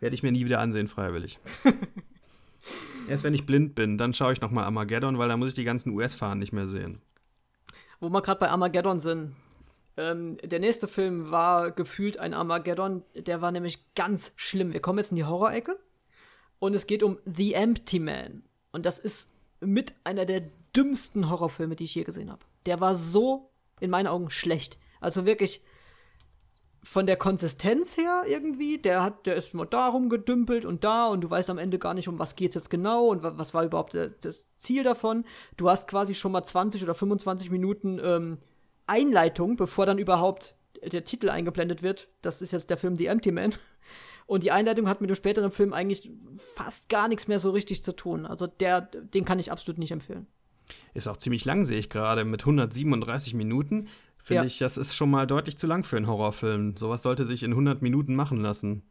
Werde ich mir nie wieder ansehen, freiwillig. [LAUGHS] Erst wenn ich blind bin, dann schaue ich noch mal Armageddon, weil da muss ich die ganzen US-Fahnen nicht mehr sehen. Wo wir gerade bei Armageddon sind. Ähm, der nächste Film war gefühlt ein Armageddon. Der war nämlich ganz schlimm. Wir kommen jetzt in die Horrorecke. Und es geht um The Empty Man. Und das ist mit einer der dümmsten Horrorfilme, die ich je gesehen habe. Der war so in meinen Augen schlecht. Also wirklich von der Konsistenz her irgendwie, der hat, der ist nur da rumgedümpelt und da und du weißt am Ende gar nicht, um was geht's jetzt genau und was war überhaupt das Ziel davon. Du hast quasi schon mal 20 oder 25 Minuten ähm, Einleitung, bevor dann überhaupt der Titel eingeblendet wird. Das ist jetzt der Film The Empty Man. [LAUGHS] Und die Einleitung hat mit dem späteren Film eigentlich fast gar nichts mehr so richtig zu tun. Also der, den kann ich absolut nicht empfehlen. Ist auch ziemlich lang, sehe ich gerade, mit 137 Minuten. Finde ja. ich, das ist schon mal deutlich zu lang für einen Horrorfilm. Sowas sollte sich in 100 Minuten machen lassen.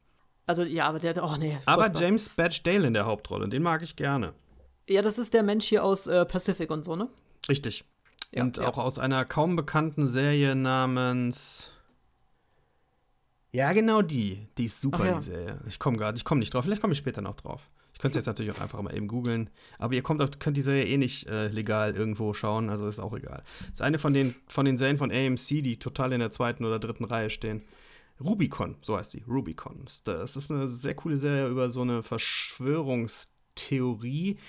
Also, ja, aber der hat, oh nee. Aber James Badge Dale in der Hauptrolle, den mag ich gerne. Ja, das ist der Mensch hier aus äh, Pacific und so, ne? Richtig. Ja, und ja. auch aus einer kaum bekannten Serie namens. Ja, genau die. Die ist super, ja. die Serie. Ich komme gerade, ich komme nicht drauf. Vielleicht komme ich später noch drauf. Ich könnte es jetzt natürlich auch einfach mal eben googeln. Aber ihr kommt auf, könnt die Serie eh nicht äh, legal irgendwo schauen, also ist auch egal. Das ist eine von den, von den Serien von AMC, die total in der zweiten oder dritten Reihe stehen. Rubicon, so heißt die. Rubicon. Das ist eine sehr coole Serie über so eine Verschwörungstheorie.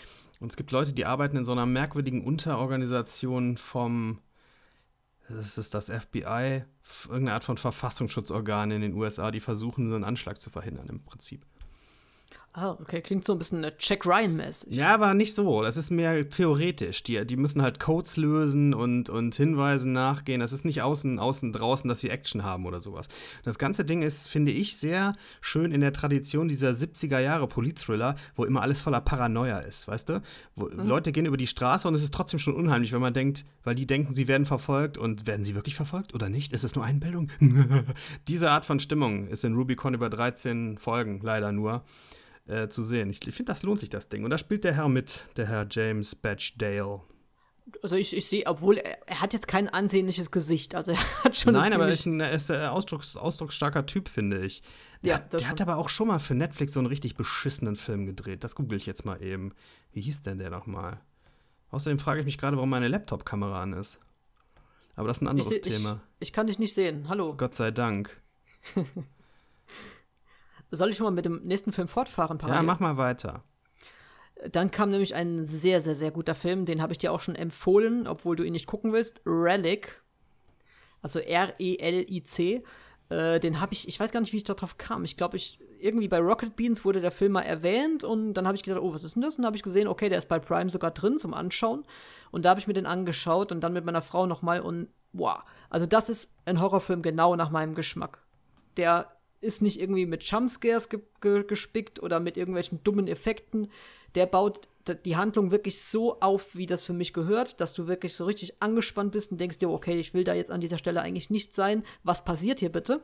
Und es gibt Leute, die arbeiten in so einer merkwürdigen Unterorganisation vom ist das FBI, irgendeine Art von Verfassungsschutzorgan in den USA, die versuchen, so einen Anschlag zu verhindern im Prinzip. Ah, okay, klingt so ein bisschen Jack Ryan-mäßig. Ja, aber nicht so. Das ist mehr theoretisch. Die, die müssen halt Codes lösen und, und Hinweisen nachgehen. Das ist nicht außen, außen, draußen, dass sie Action haben oder sowas. Das ganze Ding ist, finde ich, sehr schön in der Tradition dieser 70er Jahre Politthriller, wo immer alles voller Paranoia ist, weißt du? Wo mhm. Leute gehen über die Straße und es ist trotzdem schon unheimlich, wenn man denkt, weil die denken, sie werden verfolgt und werden sie wirklich verfolgt oder nicht? Ist es nur Einbildung? [LAUGHS] Diese Art von Stimmung ist in Rubicon über 13 Folgen leider nur äh, zu sehen. Ich, ich finde, das lohnt sich, das Ding. Und da spielt der Herr mit, der Herr James Batchdale. Also ich, ich sehe, obwohl er, er, hat jetzt kein ansehnliches Gesicht. Also [LAUGHS] er hat schon. Nein, aber er ist ein, er ist ein ausdrucks, ausdrucksstarker Typ, finde ich. Der, ja, der hat aber auch schon mal für Netflix so einen richtig beschissenen Film gedreht. Das google ich jetzt mal eben. Wie hieß denn der nochmal? Außerdem frage ich mich gerade, warum meine Laptop-Kamera an ist. Aber das ist ein anderes ich, Thema. Ich, ich kann dich nicht sehen. Hallo. Gott sei Dank. [LAUGHS] Soll ich schon mal mit dem nächsten Film fortfahren, parallel? Ja, mach mal weiter. Dann kam nämlich ein sehr, sehr, sehr guter Film, den habe ich dir auch schon empfohlen, obwohl du ihn nicht gucken willst. Relic. Also R-E-L-I-C. Äh, den habe ich, ich weiß gar nicht, wie ich darauf kam. Ich glaube, ich irgendwie bei Rocket Beans wurde der Film mal erwähnt und dann habe ich gedacht, oh, was ist denn das? Und dann habe ich gesehen, okay, der ist bei Prime sogar drin zum Anschauen. Und da habe ich mir den angeschaut und dann mit meiner Frau nochmal und wow. Also das ist ein Horrorfilm genau nach meinem Geschmack. Der ist nicht irgendwie mit Jumpscares ge ge gespickt oder mit irgendwelchen dummen Effekten. Der baut die Handlung wirklich so auf, wie das für mich gehört, dass du wirklich so richtig angespannt bist und denkst dir, okay, ich will da jetzt an dieser Stelle eigentlich nicht sein. Was passiert hier bitte?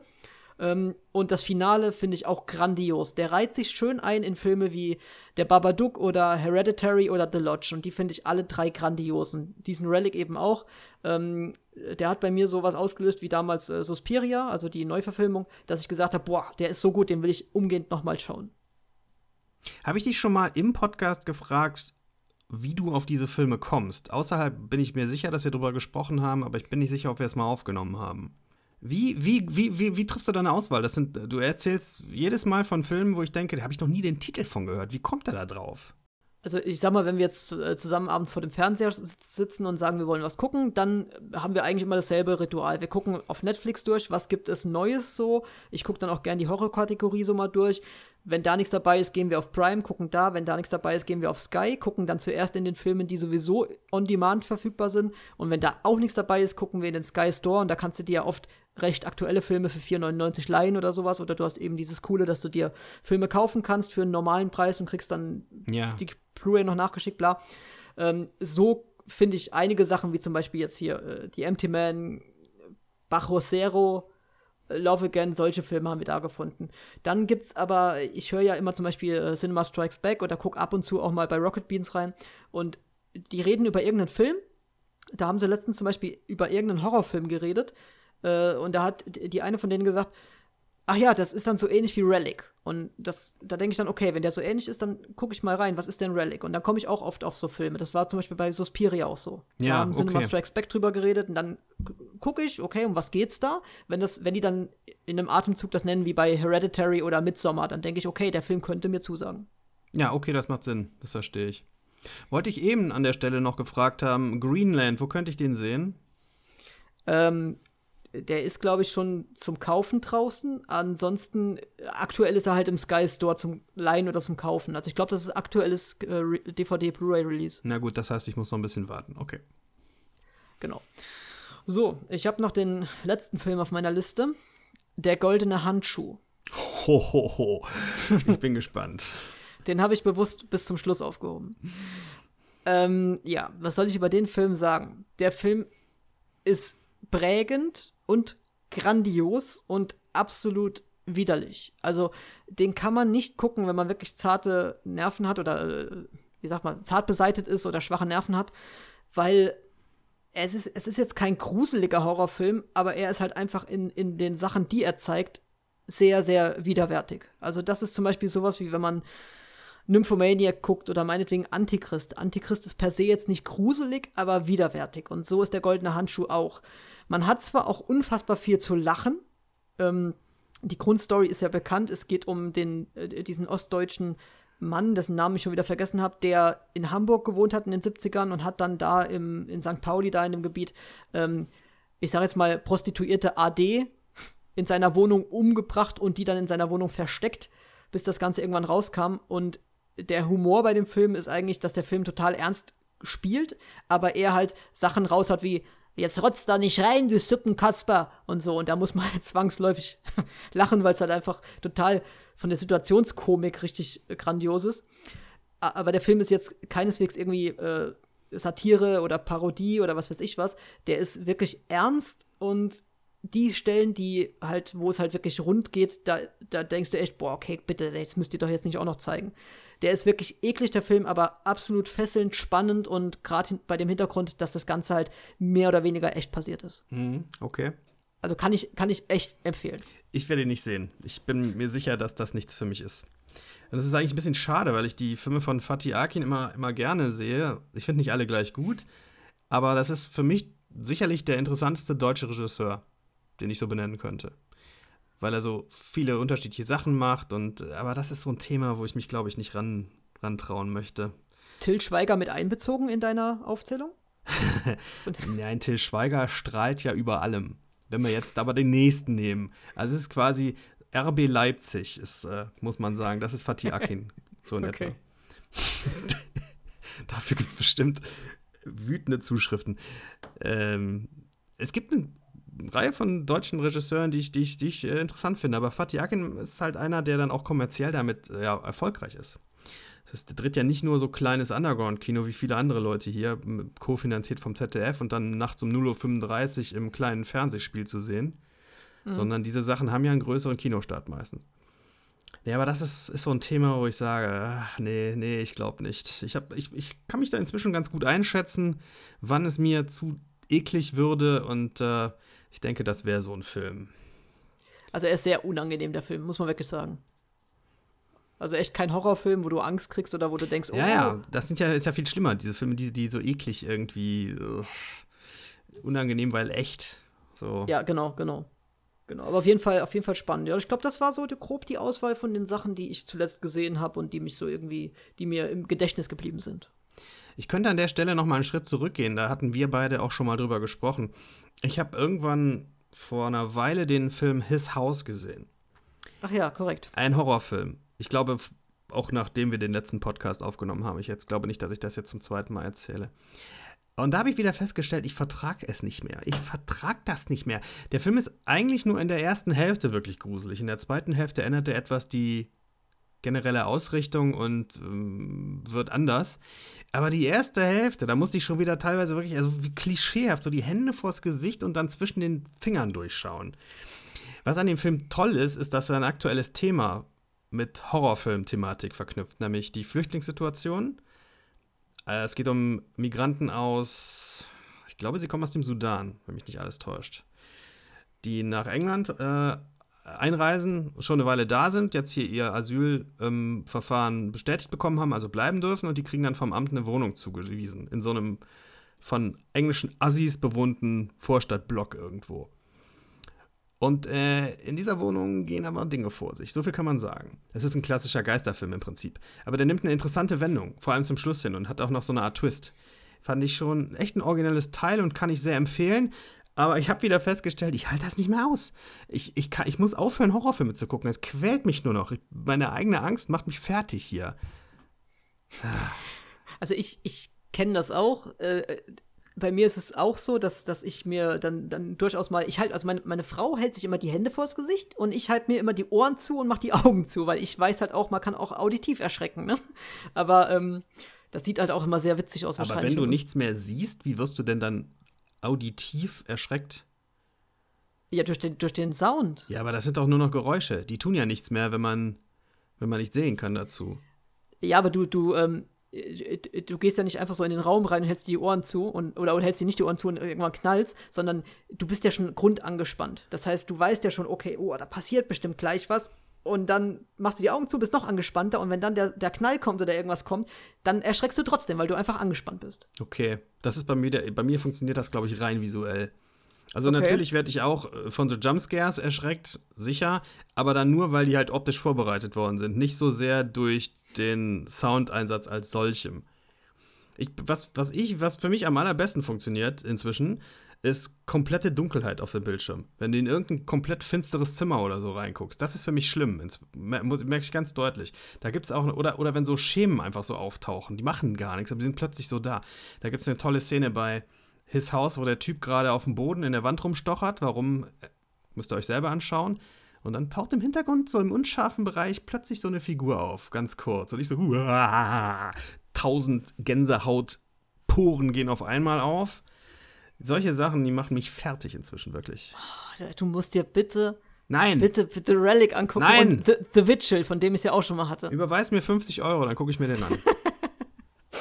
Ähm, und das Finale finde ich auch grandios. Der reiht sich schön ein in Filme wie Der Babadook oder Hereditary oder The Lodge. Und die finde ich alle drei grandios. Und diesen Relic eben auch. Ähm, der hat bei mir sowas ausgelöst wie damals äh, Suspiria, also die Neuverfilmung, dass ich gesagt habe, boah, der ist so gut, den will ich umgehend nochmal schauen. Habe ich dich schon mal im Podcast gefragt, wie du auf diese Filme kommst? Außerhalb bin ich mir sicher, dass wir darüber gesprochen haben, aber ich bin nicht sicher, ob wir es mal aufgenommen haben. Wie, wie, wie, wie, wie triffst du deine Auswahl? Das sind, du erzählst jedes Mal von Filmen, wo ich denke, da habe ich noch nie den Titel von gehört. Wie kommt er da drauf? Also ich sag mal, wenn wir jetzt äh, zusammen abends vor dem Fernseher sitzen und sagen, wir wollen was gucken, dann haben wir eigentlich immer dasselbe Ritual. Wir gucken auf Netflix durch, was gibt es Neues so. Ich gucke dann auch gerne die Horror-Kategorie so mal durch. Wenn da nichts dabei ist, gehen wir auf Prime, gucken da. Wenn da nichts dabei ist, gehen wir auf Sky, gucken dann zuerst in den Filmen, die sowieso on demand verfügbar sind. Und wenn da auch nichts dabei ist, gucken wir in den Sky Store und da kannst du dir ja oft recht aktuelle Filme für 4,99 leihen oder sowas. Oder du hast eben dieses Coole, dass du dir Filme kaufen kannst für einen normalen Preis und kriegst dann ja. die Blu-ray noch nachgeschickt, bla. Ähm, so finde ich einige Sachen, wie zum Beispiel jetzt hier äh, die Empty Man, Bajo Zero, äh, Love Again, solche Filme haben wir da gefunden. Dann gibt's aber, ich höre ja immer zum Beispiel äh, Cinema Strikes Back oder gucke ab und zu auch mal bei Rocket Beans rein und die reden über irgendeinen Film. Da haben sie letztens zum Beispiel über irgendeinen Horrorfilm geredet äh, und da hat die eine von denen gesagt, ach ja, das ist dann so ähnlich wie Relic. Und das, da denke ich dann, okay, wenn der so ähnlich ist, dann gucke ich mal rein, was ist denn Relic? Und dann komme ich auch oft auf so Filme. Das war zum Beispiel bei Suspiria auch so. Ja, da haben okay. Cinema Strikes Back drüber geredet und dann gucke ich, okay, um was geht's da? Wenn, das, wenn die dann in einem Atemzug das nennen wie bei Hereditary oder Midsommar, dann denke ich, okay, der Film könnte mir zusagen. Ja, okay, das macht Sinn. Das verstehe ich. Wollte ich eben an der Stelle noch gefragt haben, Greenland, wo könnte ich den sehen? Ähm, der ist, glaube ich, schon zum Kaufen draußen. Ansonsten, aktuell ist er halt im Sky Store zum Leihen oder zum Kaufen. Also ich glaube, das ist aktuelles äh, DVD-Blu-ray-Release. Na gut, das heißt, ich muss noch ein bisschen warten. Okay. Genau. So, ich habe noch den letzten Film auf meiner Liste. Der goldene Handschuh. Ho, ho, ho. Ich bin [LAUGHS] gespannt. Den habe ich bewusst bis zum Schluss aufgehoben. ähm, ja, was soll ich über den Film sagen? Der Film ist prägend und grandios und absolut widerlich. Also den kann man nicht gucken, wenn man wirklich zarte Nerven hat oder äh, wie sagt man, zart beseitet ist oder schwache Nerven hat, weil es ist, es ist jetzt kein gruseliger Horrorfilm, aber er ist halt einfach in, in den Sachen, die er zeigt, sehr, sehr widerwärtig. Also das ist zum Beispiel sowas wie wenn man Nymphomaniac guckt oder meinetwegen Antichrist. Antichrist ist per se jetzt nicht gruselig, aber widerwärtig. Und so ist der goldene Handschuh auch. Man hat zwar auch unfassbar viel zu lachen. Ähm, die Grundstory ist ja bekannt. Es geht um den, äh, diesen ostdeutschen Mann, dessen Namen ich schon wieder vergessen habe, der in Hamburg gewohnt hat in den 70ern und hat dann da im, in St. Pauli, da in dem Gebiet, ähm, ich sage jetzt mal, prostituierte AD in seiner Wohnung umgebracht und die dann in seiner Wohnung versteckt, bis das Ganze irgendwann rauskam. Und der Humor bei dem Film ist eigentlich, dass der Film total ernst spielt, aber er halt Sachen raus hat wie, jetzt rotzt da nicht rein, du Suppenkasper und so. Und da muss man [LAUGHS] halt zwangsläufig [LAUGHS] lachen, weil es halt einfach total von der Situationskomik richtig äh, grandios ist. Aber der Film ist jetzt keineswegs irgendwie äh, Satire oder Parodie oder was weiß ich was. Der ist wirklich ernst und die Stellen, die halt, wo es halt wirklich rund geht, da, da denkst du echt, boah, okay, bitte, jetzt müsst ihr doch jetzt nicht auch noch zeigen. Der ist wirklich eklig, der Film, aber absolut fesselnd, spannend und gerade bei dem Hintergrund, dass das Ganze halt mehr oder weniger echt passiert ist. Mhm, okay. Also kann ich, kann ich echt empfehlen. Ich werde ihn nicht sehen. Ich bin mir sicher, dass das nichts für mich ist. Und das ist eigentlich ein bisschen schade, weil ich die Filme von Fatih Akin immer, immer gerne sehe. Ich finde nicht alle gleich gut, aber das ist für mich sicherlich der interessanteste deutsche Regisseur, den ich so benennen könnte. Weil er so viele unterschiedliche Sachen macht und aber das ist so ein Thema, wo ich mich, glaube ich, nicht ran, rantrauen möchte. Till Schweiger mit einbezogen in deiner Aufzählung? [LAUGHS] Nein, Till Schweiger strahlt ja über allem. Wenn wir jetzt aber den nächsten nehmen. Also es ist quasi RB Leipzig, ist, äh, muss man sagen. Das ist Fatih Akin. So in okay. etwa. [LAUGHS] Dafür gibt es bestimmt wütende Zuschriften. Ähm, es gibt eine Reihe von deutschen Regisseuren, die ich, die ich, die ich äh, interessant finde, aber Fatih Akin ist halt einer, der dann auch kommerziell damit äh, ja, erfolgreich ist. Das dreht ja nicht nur so kleines Underground-Kino wie viele andere Leute hier, kofinanziert vom ZDF und dann nachts um 0.35 Uhr im kleinen Fernsehspiel zu sehen, mhm. sondern diese Sachen haben ja einen größeren Kinostart meistens. Ja, aber das ist, ist so ein Thema, wo ich sage, ach, nee, nee, ich glaube nicht. Ich, hab, ich, ich kann mich da inzwischen ganz gut einschätzen, wann es mir zu eklig würde und äh, ich denke, das wäre so ein Film. Also er ist sehr unangenehm, der Film, muss man wirklich sagen. Also echt kein Horrorfilm, wo du Angst kriegst oder wo du denkst, oh. Ja, ja, das sind ja, ist ja viel schlimmer, diese Filme, die, die so eklig irgendwie uh, unangenehm, weil echt. So. Ja, genau, genau. Genau, aber auf jeden Fall, auf jeden Fall spannend. Ja, ich glaube, das war so grob die Auswahl von den Sachen, die ich zuletzt gesehen habe und die mich so irgendwie, die mir im Gedächtnis geblieben sind. Ich könnte an der Stelle noch mal einen Schritt zurückgehen. Da hatten wir beide auch schon mal drüber gesprochen. Ich habe irgendwann vor einer Weile den Film His House gesehen. Ach ja, korrekt. Ein Horrorfilm ich glaube, auch nachdem wir den letzten Podcast aufgenommen haben, ich jetzt glaube nicht, dass ich das jetzt zum zweiten Mal erzähle. Und da habe ich wieder festgestellt, ich vertrage es nicht mehr. Ich vertrage das nicht mehr. Der Film ist eigentlich nur in der ersten Hälfte wirklich gruselig. In der zweiten Hälfte ändert er etwas die generelle Ausrichtung und ähm, wird anders. Aber die erste Hälfte, da musste ich schon wieder teilweise wirklich, also klischeehaft, so die Hände vors Gesicht und dann zwischen den Fingern durchschauen. Was an dem Film toll ist, ist, dass er ein aktuelles Thema mit Horrorfilm-Thematik verknüpft, nämlich die Flüchtlingssituation. Äh, es geht um Migranten aus, ich glaube, sie kommen aus dem Sudan, wenn mich nicht alles täuscht, die nach England äh, einreisen, schon eine Weile da sind, jetzt hier ihr Asylverfahren ähm, bestätigt bekommen haben, also bleiben dürfen und die kriegen dann vom Amt eine Wohnung zugewiesen, in so einem von englischen Assis bewohnten Vorstadtblock irgendwo. Und äh, in dieser Wohnung gehen aber Dinge vor sich. So viel kann man sagen. Es ist ein klassischer Geisterfilm im Prinzip. Aber der nimmt eine interessante Wendung, vor allem zum Schluss hin und hat auch noch so eine Art Twist. Fand ich schon echt ein originelles Teil und kann ich sehr empfehlen. Aber ich habe wieder festgestellt, ich halte das nicht mehr aus. Ich, ich, kann, ich muss aufhören, Horrorfilme zu gucken. Es quält mich nur noch. Ich, meine eigene Angst macht mich fertig hier. Also ich, ich kenne das auch. Äh, bei mir ist es auch so, dass, dass ich mir dann, dann durchaus mal, ich halte, also meine, meine Frau hält sich immer die Hände vors Gesicht und ich halte mir immer die Ohren zu und mache die [LAUGHS] Augen zu, weil ich weiß halt auch, man kann auch auditiv erschrecken, ne? Aber ähm, das sieht halt auch immer sehr witzig aus. Aber wenn du nichts mehr siehst, wie wirst du denn dann auditiv erschreckt? Ja, durch den, durch den Sound. Ja, aber das sind doch nur noch Geräusche. Die tun ja nichts mehr, wenn man, wenn man nicht sehen kann dazu. Ja, aber du, du, ähm, äh, du gehst ja nicht einfach so in den Raum rein und hältst die Ohren zu und, oder, oder hältst dir nicht die Ohren zu und irgendwann knallst, sondern du bist ja schon grundangespannt. Das heißt, du weißt ja schon, okay, oh, da passiert bestimmt gleich was und dann machst du die Augen zu, bist noch angespannter und wenn dann der, der Knall kommt oder irgendwas kommt, dann erschreckst du trotzdem, weil du einfach angespannt bist. Okay, das ist bei mir, der, bei mir funktioniert das, glaube ich, rein visuell. Also okay. natürlich werde ich auch äh, von so Jumpscares erschreckt, sicher, aber dann nur, weil die halt optisch vorbereitet worden sind. Nicht so sehr durch den Soundeinsatz als solchem. Ich, was, was, ich, was für mich am allerbesten funktioniert inzwischen, ist komplette Dunkelheit auf dem Bildschirm. Wenn du in irgendein komplett finsteres Zimmer oder so reinguckst, das ist für mich schlimm. Merke ich ganz deutlich. Da gibt es auch, oder, oder wenn so Schemen einfach so auftauchen, die machen gar nichts, aber die sind plötzlich so da. Da gibt es eine tolle Szene bei His House, wo der Typ gerade auf dem Boden in der Wand rumstochert. Warum, äh, müsst ihr euch selber anschauen. Und dann taucht im Hintergrund, so im unscharfen Bereich, plötzlich so eine Figur auf, ganz kurz. Und ich so, huah, tausend Gänsehautporen gehen auf einmal auf. Solche Sachen, die machen mich fertig inzwischen, wirklich. Oh, du musst dir bitte, Nein, bitte, bitte Relic angucken Nein. und The, The Vigil, von dem ich es ja auch schon mal hatte. überweis mir 50 Euro, dann gucke ich mir den an. [LAUGHS]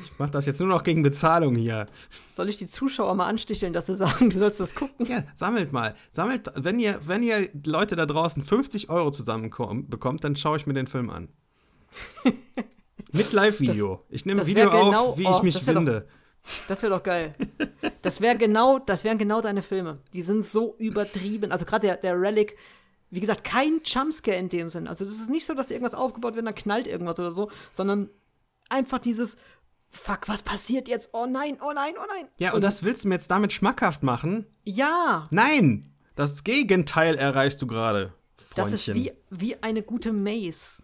ich mach das jetzt nur noch gegen Bezahlung hier. Soll ich die Zuschauer mal ansticheln, dass sie sagen, du sollst das gucken? Ja, sammelt mal. Sammelt, wenn ihr, wenn ihr Leute da draußen 50 Euro zusammen bekommt, dann schaue ich mir den Film an. [LAUGHS] Mit Live-Video. Ich nehme ein Video genau- auf, wie oh, ich mich wär doch- finde. Das wäre doch geil. Das wäre genau, das wären genau deine Filme. Die sind so übertrieben. Also gerade der, der Relic, wie gesagt, kein Jumpscare in dem Sinn. Also das ist nicht so, dass irgendwas aufgebaut wird, dann knallt irgendwas oder so, sondern einfach dieses Fuck, was passiert jetzt? Oh nein, oh nein, oh nein. Ja, und das willst du mir jetzt damit schmackhaft machen? Ja, Nein! Das Gegenteil erreichst du gerade, das ist wie, wie eine gute Maze.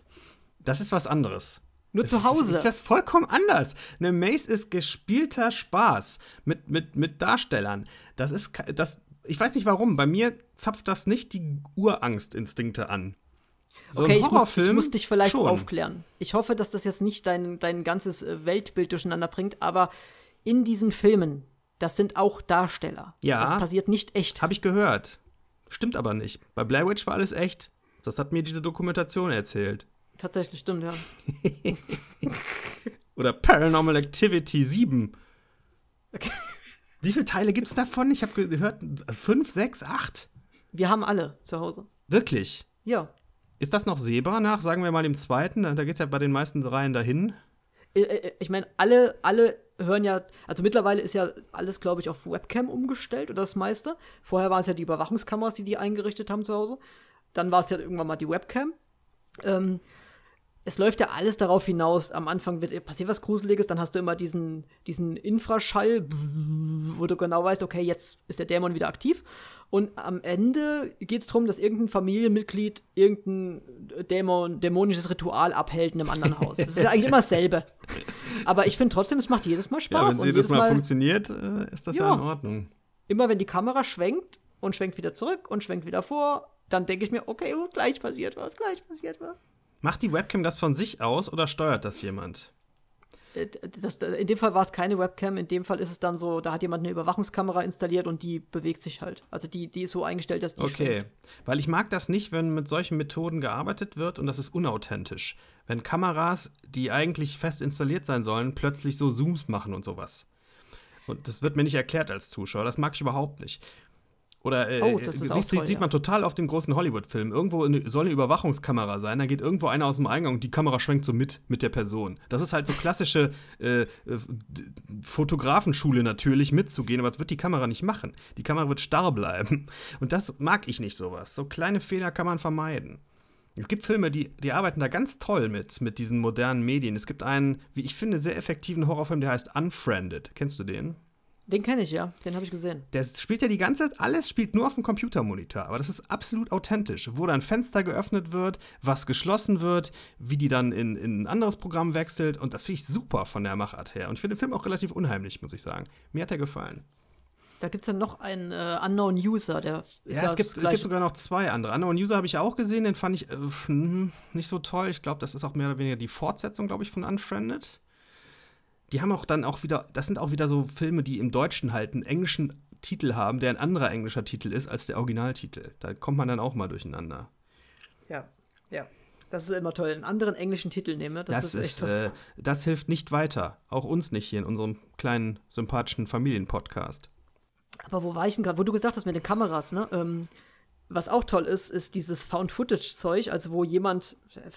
Das ist was anderes. Nur zu Hause. Das ist vollkommen anders. Eine Maze ist gespielter Spaß mit, mit, mit Darstellern. Das ist, das, ich weiß nicht warum, bei mir zapft das nicht die Urangstinstinkte an. So okay, ein ich muss, ich muss dich vielleicht schon. aufklären. Ich hoffe, dass das jetzt nicht dein, dein ganzes äh, Weltbild durcheinander bringt, aber in diesen Filmen, das sind auch Darsteller. Ja. Das passiert nicht echt. Habe ich gehört. Stimmt aber nicht. Bei Blair Witch war alles echt. Das hat mir diese Dokumentation erzählt. Tatsächlich, stimmt, ja. [LAUGHS] Oder Paranormal Activity 7. Okay. Wie viele Teile gibt es davon? Ich habe gehört, fünf, sechs, acht. Wir haben alle zu Hause. Wirklich? Ja. Ist das noch sehbar nach, sagen wir mal, dem zweiten? Da geht es ja bei den meisten Reihen dahin. Äh, äh, Ich meine, alle, alle hören ja, also mittlerweile ist ja alles, glaube ich, auf Webcam umgestellt oder das meiste. Vorher waren es ja die Überwachungskameras, die die eingerichtet haben zu Hause. Dann war es ja irgendwann mal die Webcam. Ähm, es läuft ja alles darauf hinaus. Am Anfang wird passiert was Gruseliges, dann hast du immer diesen, diesen Infraschall, wo du genau weißt, okay, jetzt ist der Dämon wieder aktiv. Und am Ende geht es darum, dass irgendein Familienmitglied irgendein Dämon, dämonisches Ritual abhält in einem anderen Haus. Das ist ja eigentlich immer dasselbe. Aber ich finde trotzdem, es macht jedes Mal Spaß. Ja, wenn es jedes Mal, Mal, funktioniert, äh, ist das ja. Ja. in Ordnung. immer wenn die Kamera schwenkt und schwenkt wieder zurück und schwenkt wieder vor, dann denke ich mir, okay, oh, gleich passiert was, gleich passiert was. Macht die Webcam das von sich aus oder steuert das jemand? Äh, Das, das, in dem Fall war es keine Webcam, in dem Fall ist es dann so, da hat jemand eine Überwachungskamera installiert und die bewegt sich halt. Also die, die ist so eingestellt, dass die Okay. schwenkt. Weil ich mag das nicht, wenn mit solchen Methoden gearbeitet wird und das ist unauthentisch. Wenn Kameras, die eigentlich fest installiert sein sollen, plötzlich so Zooms machen und sowas. Und das wird mir nicht erklärt als Zuschauer. Das mag ich überhaupt nicht. Oder äh, Oh, das ist siehst, toll, sieht ja. man total auf den großen Hollywood-Filmen. Irgendwo eine, soll eine Überwachungskamera sein, da geht irgendwo einer aus dem Eingang und die Kamera schwenkt so mit mit der Person. Das ist halt so klassische äh, äh, Fotografenschule natürlich mitzugehen, aber das wird die Kamera nicht machen. Die Kamera wird starr bleiben. Und das mag ich nicht sowas. So kleine Fehler kann man vermeiden. Es gibt Filme, die, die arbeiten da ganz toll mit, mit diesen modernen Medien. Es gibt einen, wie ich finde, sehr effektiven Horrorfilm, der heißt Unfriended. Kennst du den? Den kenne ich ja, den habe ich gesehen. Der spielt ja die ganze Zeit, alles spielt nur auf dem Computermonitor, aber das ist absolut authentisch, wo dann ein Fenster geöffnet wird, was geschlossen wird, wie die dann in, in ein anderes Programm wechselt und das finde ich super von der Machart her und ich finde den Film auch relativ unheimlich, muss ich sagen. Mir hat er gefallen. Da gibt es ja noch einen äh, Unknown User, der ist Ja, es gibt, es gibt sogar noch zwei andere. Unknown User habe ich ja auch gesehen, den fand ich äh, hm, nicht so toll. Ich glaube, das ist auch mehr oder weniger die Fortsetzung, glaube ich, von Unfriended. Die haben auch dann auch wieder, das sind auch wieder so Filme, die im Deutschen halt einen englischen Titel haben, der ein anderer englischer Titel ist als der Originaltitel. Da kommt man dann auch mal durcheinander. Ja, ja. Das ist immer toll. Einen anderen englischen Titel nehme. Das, Das, ist echt ist, äh, das hilft nicht weiter. Auch uns nicht hier in unserem kleinen, sympathischen Familienpodcast. Aber wo war ich denn gerade? Wo du gesagt hast mit den Kameras, ne? Ähm, was auch toll ist, ist dieses Found-Footage-Zeug, also wo jemand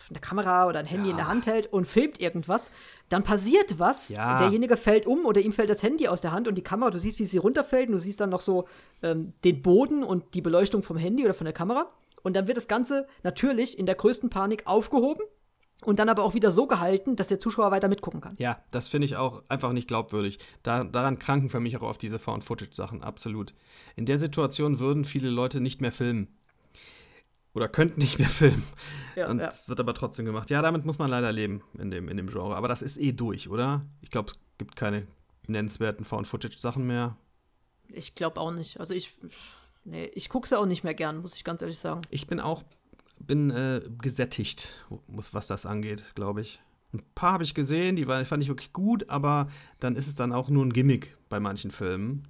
eine Kamera oder ein Handy Ja. in der Hand hält und filmt irgendwas, dann passiert was, Ja. derjenige fällt um oder ihm fällt das Handy aus der Hand und die Kamera, du siehst, wie sie runterfällt und du siehst dann noch so ähm, den Boden und die Beleuchtung vom Handy oder von der Kamera und dann wird das Ganze natürlich in der größten Panik aufgehoben und dann aber auch wieder so gehalten, dass der Zuschauer weiter mitgucken kann. Ja, das finde ich auch einfach nicht glaubwürdig. Da, daran kranken für mich auch auf diese Found-Footage-Sachen, absolut. In der Situation würden viele Leute nicht mehr filmen. Oder könnten nicht mehr filmen. Ja, Und ja. es wird aber trotzdem gemacht. Ja, damit muss man leider leben in dem, in dem Genre. Aber das ist eh durch, oder? Ich glaube, es gibt keine nennenswerten Found-Footage-Sachen mehr. Ich glaube auch nicht. Also ich, nee, ich gucke sie auch nicht mehr gern, muss ich ganz ehrlich sagen. Ich bin auch bin äh, gesättigt, muss, was das angeht, glaube ich. Ein paar habe ich gesehen, die war, fand ich wirklich gut, aber dann ist es dann auch nur ein Gimmick bei manchen Filmen.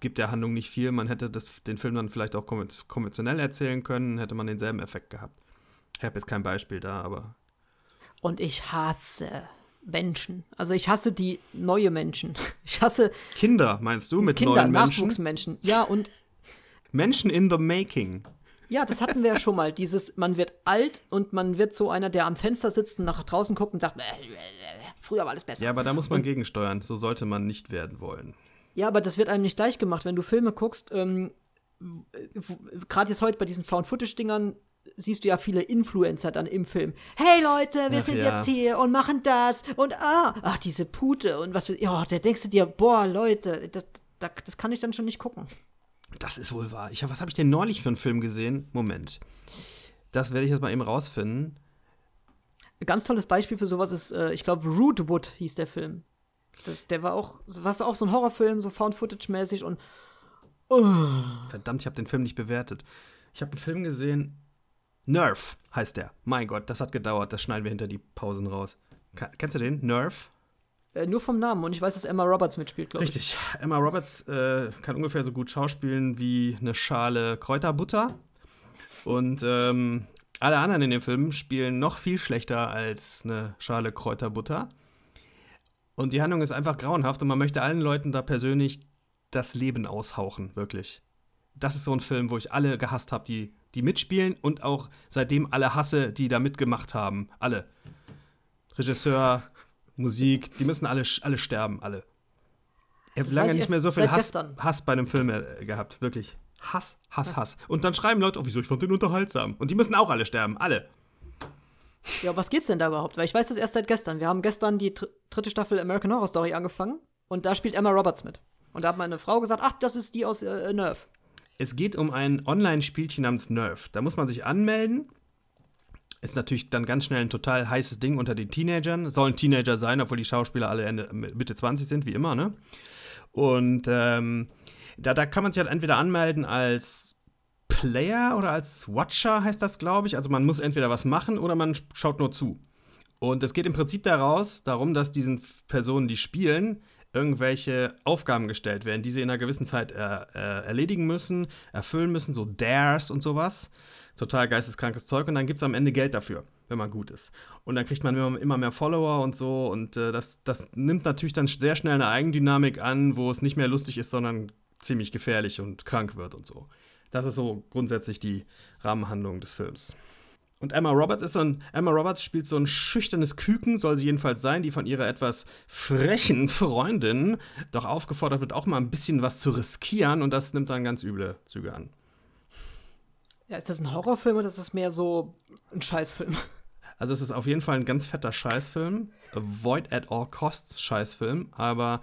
gibt der Handlung nicht viel. Man hätte das, den Film dann vielleicht auch konventionell erzählen können, hätte man denselben Effekt gehabt. Ich habe jetzt kein Beispiel da, aber. Und ich hasse Menschen. Also ich hasse die neue Menschen. [LAUGHS] Ich hasse Kinder, meinst du, mit Kinder, neuen Menschen? Nachwuchsmenschen. Ja, und Menschen in the making. Ja, das hatten wir ja schon mal. Dieses, man wird alt und man wird so einer, der am Fenster sitzt und nach draußen guckt und sagt, "Bäh, bäh, bäh, früher war alles besser. Ja, aber da muss man gegensteuern. So sollte man nicht werden wollen. Ja, aber das wird einem nicht gleich gemacht. Wenn du Filme guckst, ähm, gerade jetzt heute bei diesen Found-Footage-Dingern, siehst du ja viele Influencer dann im Film. Hey Leute, wir Ach sind ja. jetzt hier und machen das und ah, ach, diese Pute und was, ja, da denkst du dir, boah, Leute, das, das kann ich dann schon nicht gucken. Das ist wohl wahr. Ich hab, was habe ich denn neulich für einen Film gesehen? Moment. Das werde ich jetzt mal eben rausfinden. Ein ganz tolles Beispiel für sowas ist, äh, ich glaube, Rootwood hieß der Film. Das, der war auch, was auch so ein Horrorfilm, so Found-Footage-mäßig und Verdammt, ich habe den Film nicht bewertet. Ich habe einen Film gesehen. Nerf heißt der. Mein Gott, das hat gedauert. Das schneiden wir hinter die Pausen raus. Kennst du den? Nerf? Äh, nur vom Namen und ich weiß, dass Emma Roberts mitspielt, glaube ich. Richtig. Emma Roberts äh, kann ungefähr so gut schauspielen wie eine Schale Kräuterbutter. Und ähm, alle anderen in dem Film spielen noch viel schlechter als eine Schale Kräuterbutter. Und die Handlung ist einfach grauenhaft und man möchte allen Leuten da persönlich das Leben aushauchen, wirklich. Das ist so ein Film, wo ich alle gehasst habe, die, die mitspielen und auch seitdem alle hasse, die da mitgemacht haben. Alle. Regisseur, Musik, die müssen alle, alle sterben, alle. Ich habe lange ich nicht mehr so viel Hass. Hass bei einem Film äh, gehabt, wirklich. Hass, Hass, Hass. Und dann schreiben Leute, oh, wieso, ich fand den unterhaltsam. Und die müssen auch alle sterben, alle. Ja, was geht's denn da überhaupt? Weil ich weiß das erst seit gestern. Wir haben gestern die dr dritte Staffel American Horror Story angefangen und da spielt Emma Roberts mit. Und da hat meine Frau gesagt, ach, das ist die aus äh, Nerf. Es geht um ein Online-Spielchen namens Nerf. Da muss man sich anmelden. Ist natürlich dann ganz schnell ein total heißes Ding unter den Teenagern. Sollen Teenager sein, obwohl die Schauspieler alle Ende, Mitte 20 sind, wie immer, ne? Und ähm, da, da kann man sich halt entweder anmelden als Player oder als Watcher, heißt das, glaube ich. Also man muss entweder was machen oder man schaut nur zu. Und es geht im Prinzip daraus, darum, dass diesen Personen, die spielen, irgendwelche Aufgaben gestellt werden, die sie in einer gewissen Zeit äh, äh, erledigen müssen, erfüllen müssen, so Dares und sowas. Total geisteskrankes Zeug und dann gibt es am Ende Geld dafür, wenn man gut ist. Und dann kriegt man immer, immer mehr Follower und so und äh, das, das nimmt natürlich dann sehr schnell eine Eigendynamik an, wo es nicht mehr lustig ist, sondern ziemlich gefährlich und krank wird und so. Das ist so grundsätzlich die Rahmenhandlung des Films. Und Emma Roberts ist so ein, Emma Roberts spielt so ein schüchternes Küken, soll sie jedenfalls sein, die von ihrer etwas frechen [LAUGHS] Freundin doch aufgefordert wird, auch mal ein bisschen was zu riskieren und das nimmt dann ganz üble Züge an. Ja, ist das ein Horrorfilm oder ist das mehr so ein Scheißfilm? Also es ist auf jeden Fall ein ganz fetter Scheißfilm, Avoid at all costs Scheißfilm, aber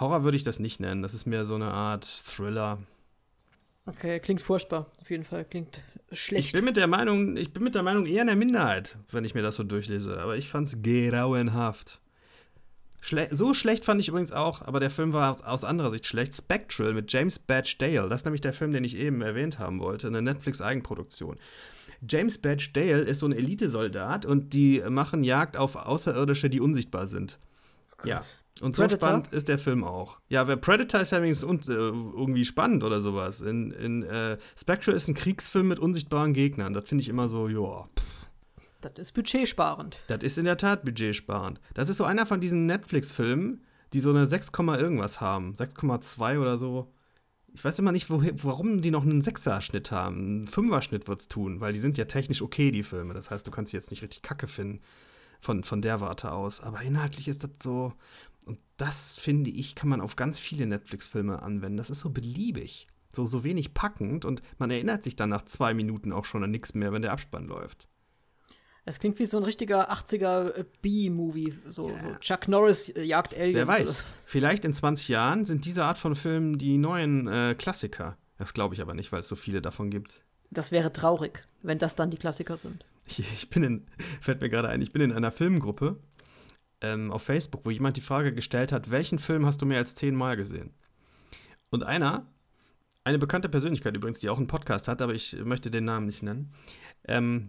Horror würde ich das nicht nennen, das ist mehr so eine Art Thriller. Okay, klingt furchtbar. Auf jeden Fall klingt schlecht. Ich bin mit der Meinung, ich bin mit der Meinung eher in der Minderheit, wenn ich mir das so durchlese. Aber ich fand's grauenhaft. Schle so schlecht fand ich übrigens auch, aber der Film war aus, aus anderer Sicht schlecht. Spectral mit James Badge Dale. Das ist nämlich der Film, den ich eben erwähnt haben wollte. Eine Netflix-Eigenproduktion. James Badge Dale ist so ein Elitesoldat und die machen Jagd auf Außerirdische, die unsichtbar sind. Ja. Und so Predator? spannend ist der Film auch. Ja, wer Predator ist ja übrigens und, äh, irgendwie spannend oder sowas. In, in äh, Spectral ist ein Kriegsfilm mit unsichtbaren Gegnern. Das finde ich immer so, ja, Das ist budgetsparend. das ist in der Tat budgetsparend. Das ist so einer von diesen Netflix-Filmen, die so eine 6, irgendwas haben. 6,2 oder so. Ich weiß immer nicht, woher, warum die noch einen Sechser-Schnitt haben. Einen Fünfer-Schnitt wird's tun, weil die sind ja technisch okay, die Filme. Das heißt, du kannst sie jetzt nicht richtig kacke finden von, von der Warte aus. Aber inhaltlich ist das so. Und das, finde ich, kann man auf ganz viele Netflix-Filme anwenden. Das ist so beliebig. So, so wenig packend und man erinnert sich dann nach zwei Minuten auch schon an nichts mehr, wenn der Abspann läuft. Es klingt wie so ein richtiger 80er äh, B-Movie. So, so Chuck Norris äh, jagt Aliens. Wer weiß, vielleicht in 20 Jahren sind diese Art von Filmen die neuen äh, Klassiker. Das glaube ich aber nicht, weil es so viele davon gibt. Das wäre traurig, wenn das dann die Klassiker sind. Ich, ich bin in, fällt mir gerade ein, ich bin in einer Filmgruppe ähm, auf Facebook, wo jemand die Frage gestellt hat, welchen Film hast du mehr als zehnmal gesehen? Und einer, eine bekannte Persönlichkeit übrigens, die auch einen Podcast hat, aber ich möchte den Namen nicht nennen, ähm,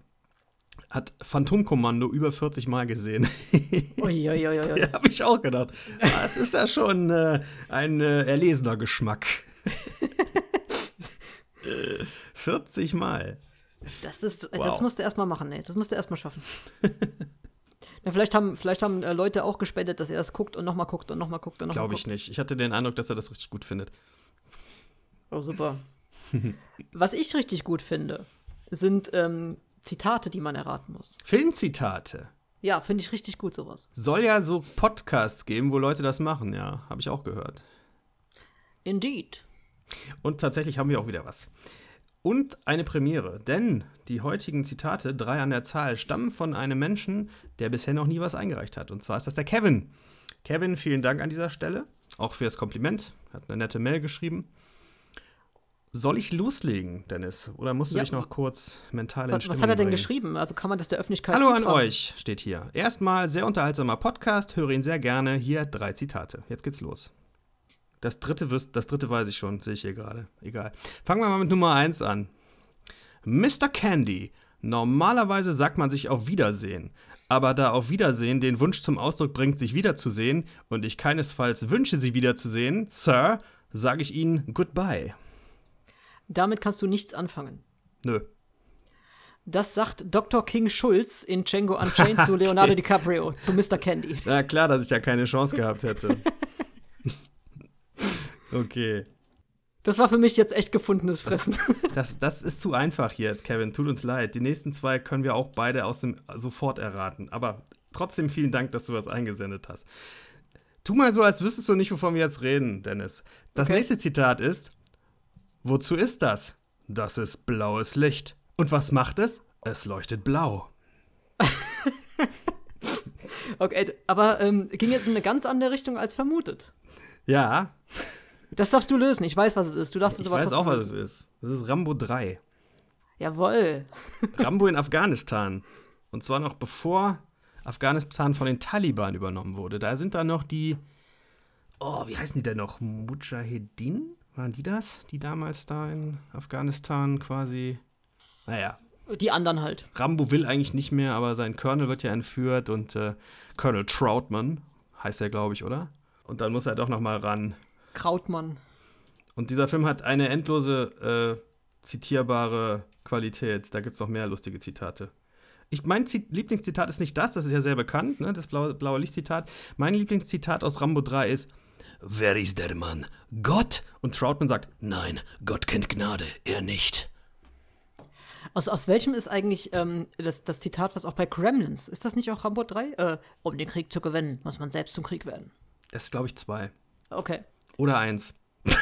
hat Phantomkommando über 40 Mal gesehen. Uiuiuiui. [LAUGHS] Ja, habe ich auch gedacht. Das ist ja schon äh, ein äh, erlesener Geschmack. [LAUGHS] 40 Mal. Das ist, Wow. das musst du erstmal machen, ey. Das musst du erstmal schaffen. ja, vielleicht haben, vielleicht haben äh, Leute auch gespendet, dass er das guckt und nochmal guckt und nochmal guckt und nochmal Glaube ich guckt. nicht. Ich hatte den Eindruck, dass er das richtig gut findet. Oh, super. [LAUGHS] Was ich richtig gut finde, sind ähm, Zitate, die man erraten muss. Filmzitate. Ja, finde ich richtig gut, sowas. Soll ja so Podcasts geben, wo Leute das machen, ja. Habe ich auch gehört. Indeed. Und tatsächlich haben wir auch wieder was. Und eine Premiere, denn die heutigen Zitate, drei an der Zahl, stammen von einem Menschen, der bisher noch nie was eingereicht hat. Und zwar ist das der Kevin. Kevin, vielen Dank an dieser Stelle, auch für das Kompliment. Hat eine nette Mail geschrieben. Soll ich loslegen, Dennis? Oder musst du Ja. dich noch kurz mental in Was, was hat er denn bringen? geschrieben? Also kann man das der Öffentlichkeit Hallo an zutrauen? euch, steht hier. Erstmal sehr unterhaltsamer Podcast, höre ihn sehr gerne. Hier drei Zitate. Jetzt geht's los. Das dritte, wirst, das dritte weiß ich schon, sehe ich hier gerade. Egal. Fangen wir mal mit Nummer eins an. Mr. Candy. Normalerweise sagt man sich auf Wiedersehen. Aber da auf Wiedersehen den Wunsch zum Ausdruck bringt, sich wiederzusehen und ich keinesfalls wünsche, sie wiederzusehen, Sir, sage ich Ihnen Goodbye. Damit kannst du nichts anfangen. Nö. Das sagt Dr. King Schulz in Django Unchained zu [LAUGHS] Leonardo DiCaprio, zu Mr. Candy. Na klar, dass ich ja keine Chance gehabt hätte. [LAUGHS] okay. Das war für mich jetzt echt gefundenes Fressen. [LAUGHS] Das, das ist zu einfach hier, Kevin. Tut uns leid. Die nächsten zwei können wir auch beide aus dem sofort erraten. Aber trotzdem vielen Dank, dass du was eingesendet hast. Tu mal so, als wüsstest du nicht, wovon wir jetzt reden, Dennis. Das Okay. nächste Zitat ist: Wozu ist das? Das ist blaues Licht. Und was macht es? Es leuchtet blau. [LAUGHS] Okay, aber ähm, ging jetzt in eine ganz andere Richtung als vermutet. Ja, Das darfst du lösen. Ich weiß, was es ist. Du darfst es ich aber weiß trotzdem auch, was es ist. Das ist Rambo 3. Jawohl. [LAUGHS] Rambo in Afghanistan. Und zwar noch bevor Afghanistan von den Taliban übernommen wurde. Da sind da noch die, oh, wie heißen die denn noch? Mujahedin? Waren die das? Die damals da in Afghanistan quasi. Naja, Die anderen halt. Rambo will eigentlich nicht mehr, aber sein Colonel wird ja entführt und äh, Colonel Troutman heißt er, glaube ich, oder? Und dann muss er doch noch mal ran. Krautmann. Und dieser Film hat eine endlose, äh, zitierbare Qualität. Da gibt es noch mehr lustige Zitate. Ich, mein Zi Lieblingszitat ist nicht das, das ist ja sehr bekannt, ne, das blaue, blaue Lichtzitat. Mein Lieblingszitat aus Rambo 3 ist: Wer ist der Mann? Gott? Und Troutman sagt: Nein, Gott kennt Gnade, er nicht. Aus, aus welchem ist eigentlich ähm, das, das Zitat, was auch bei Gremlins, ist das nicht auch Rambo 3? Äh, um den Krieg zu gewinnen, muss man selbst zum Krieg werden. Das ist, glaube ich, zwei. Okay. Oder eins. [LAUGHS]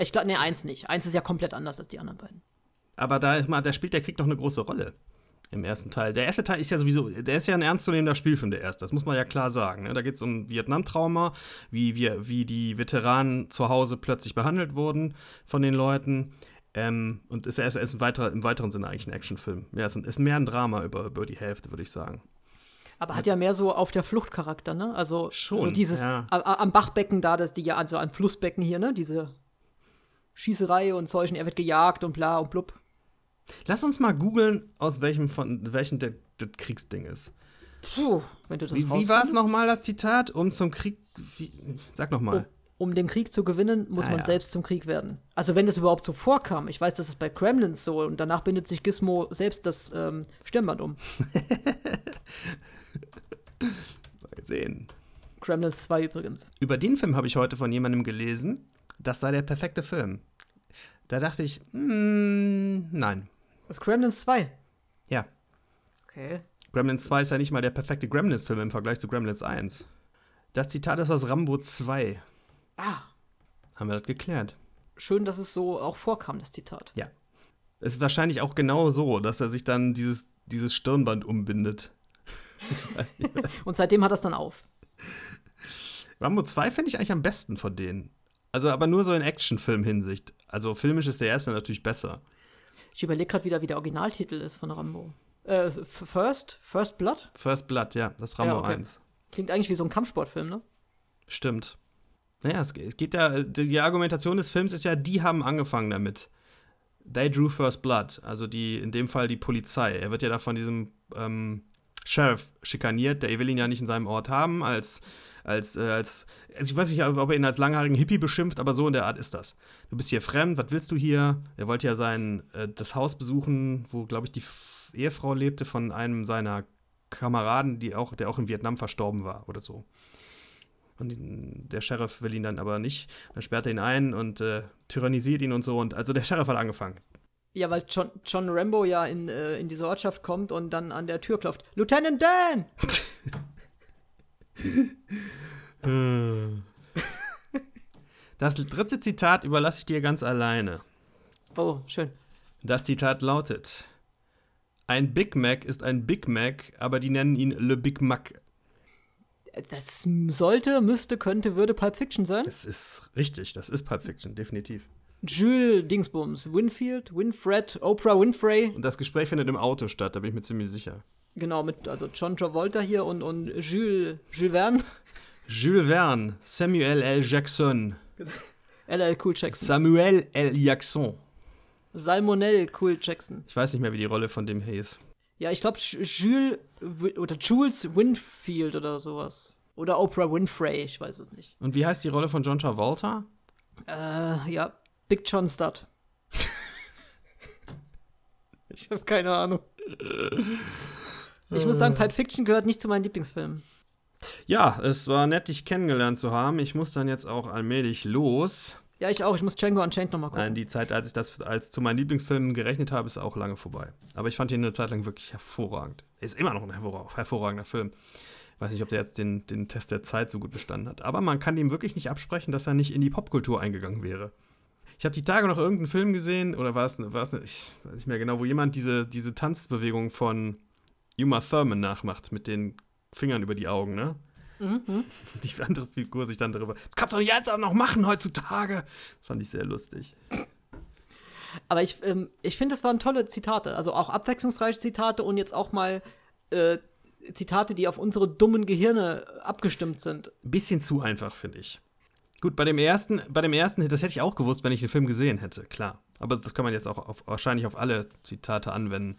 Ich glaube, nee, eins nicht. Eins ist ja komplett anders als die anderen beiden. Aber da, da spielt der Krieg noch eine große Rolle. Im ersten Teil. Der erste Teil ist ja sowieso, der ist ja ein ernstzunehmender Spielfilm, der erste. Das muss man ja klar sagen. Ne? Da geht es um Vietnam-Trauma, wie, wir, wie die Veteranen zu Hause plötzlich behandelt wurden von den Leuten. Ähm, und ist ja erst, erst im, weiter, im weiteren Sinne eigentlich ein Actionfilm. Ja, es ist, ist mehr ein Drama über, über die Hälfte, würde ich sagen. Aber hat ja mehr so auf der Flucht Charakter, ne? Also Schon, so dieses ja. am Bachbecken da, das die ja also am Flussbecken hier, ne? Diese Schießerei und Zeugen, er wird gejagt und bla und blub. Lass uns mal googeln, aus welchem von welchem der, das Kriegsding ist. Puh, wenn du das Wie, wie war es nochmal, das Zitat? Um zum Krieg. Wie, sag nochmal. Um den Krieg zu gewinnen, muss Ah, man ja. selbst zum Krieg werden. Also wenn das überhaupt so vorkam, ich weiß, das ist bei Gremlins so und danach bindet sich Gizmo selbst das ähm, Stirnband um. [LAUGHS] [LAUGHS] Mal sehen. Gremlins 2 übrigens. Über den Film habe ich heute von jemandem gelesen, das sei der perfekte Film. Da dachte ich, mm, nein. Das ist Gremlins 2. Ja, Okay. Gremlins 2 ist ja nicht mal der perfekte Gremlins-Film im Vergleich zu Gremlins 1. Das Zitat ist aus Rambo 2. Ah, Haben wir das geklärt? schön, dass es so auch vorkam, das Zitat. Ja. Es ist wahrscheinlich auch genau so, dass er sich dann dieses, dieses Stirnband umbindet. Ich weiß nicht mehr. Und seitdem hat es dann auf. Rambo 2 finde ich eigentlich am besten von denen. Also aber nur so in Actionfilm-Hinsicht. Also filmisch ist der erste natürlich besser. Ich überlege gerade wieder, wie der Originaltitel ist von Rambo. Äh, First? First Blood? First Blood, ja, das ist Rambo Ja, okay. 1. Klingt eigentlich wie so ein Kampfsportfilm, ne? Stimmt. Naja, es geht, es geht ja, die Argumentation des Films ist ja, die haben angefangen damit. They drew first blood, also die, in dem Fall die Polizei. Er wird ja da von diesem ähm, Sheriff schikaniert. Der will ihn ja nicht in seinem Ort haben, als, als, äh, als, also ich weiß nicht, ob er ihn als langhaarigen Hippie beschimpft, aber so in der Art ist das. Du bist hier fremd, was willst du hier? Er wollte ja sein, äh, das Haus besuchen, wo, glaube ich, die F Ehefrau lebte von einem seiner Kameraden, die auch, der auch in Vietnam verstorben war oder so. Und der Sheriff will ihn dann aber nicht. Dann sperrt er ihn ein und äh, tyrannisiert ihn und so. Und also der Sheriff hat angefangen. Ja, weil John, John Rambo ja in, äh, in diese Ortschaft kommt und dann an der Tür klopft. Lieutenant Dan! [LAUGHS] das dritte Zitat überlasse ich dir ganz alleine. Oh, schön. Das Zitat lautet: Ein Big Mac ist ein Big Mac, aber die nennen ihn Le Big Mac. Das sollte, müsste, könnte, würde Pulp Fiction sein. Das ist richtig, das ist Pulp Fiction, definitiv. Jules Dingsbums, Winfield, Winfred, Oprah Winfrey. Und das Gespräch findet im Auto statt, da bin ich mir ziemlich sicher. Genau, mit also John Travolta hier und, und Jules, Jules Verne. Jules Verne, Samuel L. Jackson. [LAUGHS] LL Cool Jackson. Samuel L. Jackson. Salmonell Cool Jackson. Ich weiß nicht mehr, wie die Rolle von dem hieß. Ja, ich glaube Jules oder Jules Winfield oder sowas. Oder Oprah Winfrey, ich weiß es nicht. Und wie heißt die Rolle von John Travolta? Äh, ja, Big John Stud. [LAUGHS] ich habe keine Ahnung. Ich muss sagen, Pulp Fiction gehört nicht zu meinen Lieblingsfilmen. Ja, es war nett, dich kennengelernt zu haben. Ich muss dann jetzt auch allmählich los. Ja, ich auch. Ich muss Django Unchained nochmal gucken. Nein, die Zeit, als ich das als zu meinen Lieblingsfilmen gerechnet habe, ist auch lange vorbei. Aber ich fand ihn eine Zeit lang wirklich hervorragend. Ist immer noch ein hervor hervorragender Film. Ich weiß nicht, ob der jetzt den, den Test der Zeit so gut bestanden hat. Aber man kann ihm wirklich nicht absprechen, dass er nicht in die Popkultur eingegangen wäre. Ich habe die Tage noch irgendeinen Film gesehen, oder war es, war es ich weiß nicht mehr genau, wo jemand diese, diese Tanzbewegung von Uma Thurman nachmacht, mit den Fingern über die Augen, ne? Mhm. [LAUGHS] Die andere Figur sich dann darüber. Das kannst du doch jetzt auch noch machen heutzutage. Das fand ich sehr lustig. Aber ich, ähm, ich finde, das waren tolle Zitate. Also auch abwechslungsreiche Zitate und jetzt auch mal äh, Zitate, die auf unsere dummen Gehirne abgestimmt sind. Bisschen zu einfach, finde ich. Gut, bei dem ersten, bei dem ersten, das hätte ich auch gewusst, wenn ich den Film gesehen hätte, klar. Aber das kann man jetzt auch auf, wahrscheinlich auf alle Zitate anwenden.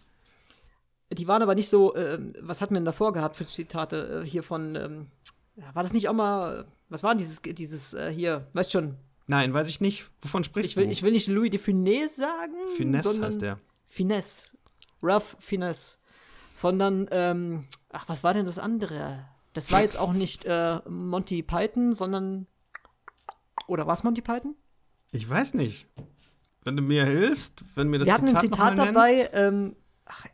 Die waren aber nicht so, äh, was hatten wir denn davor gehabt für Zitate äh, hier von, ähm, war das nicht auch mal, was war dieses, dieses äh, hier, weißt schon? Nein, weiß ich nicht. Wovon sprichst ich will, du? Ich will nicht Louis de Funès sagen. Finesse heißt der. Finesse. Ralph Finesse. Sondern, ähm, ach, was war denn das andere? Das war jetzt auch nicht äh, Monty Python, sondern. Oder war es Monty Python? Ich weiß nicht. Wenn du mir hilfst, wenn mir das Wir hatten Zitat ein Zitat dabei, ähm, ach,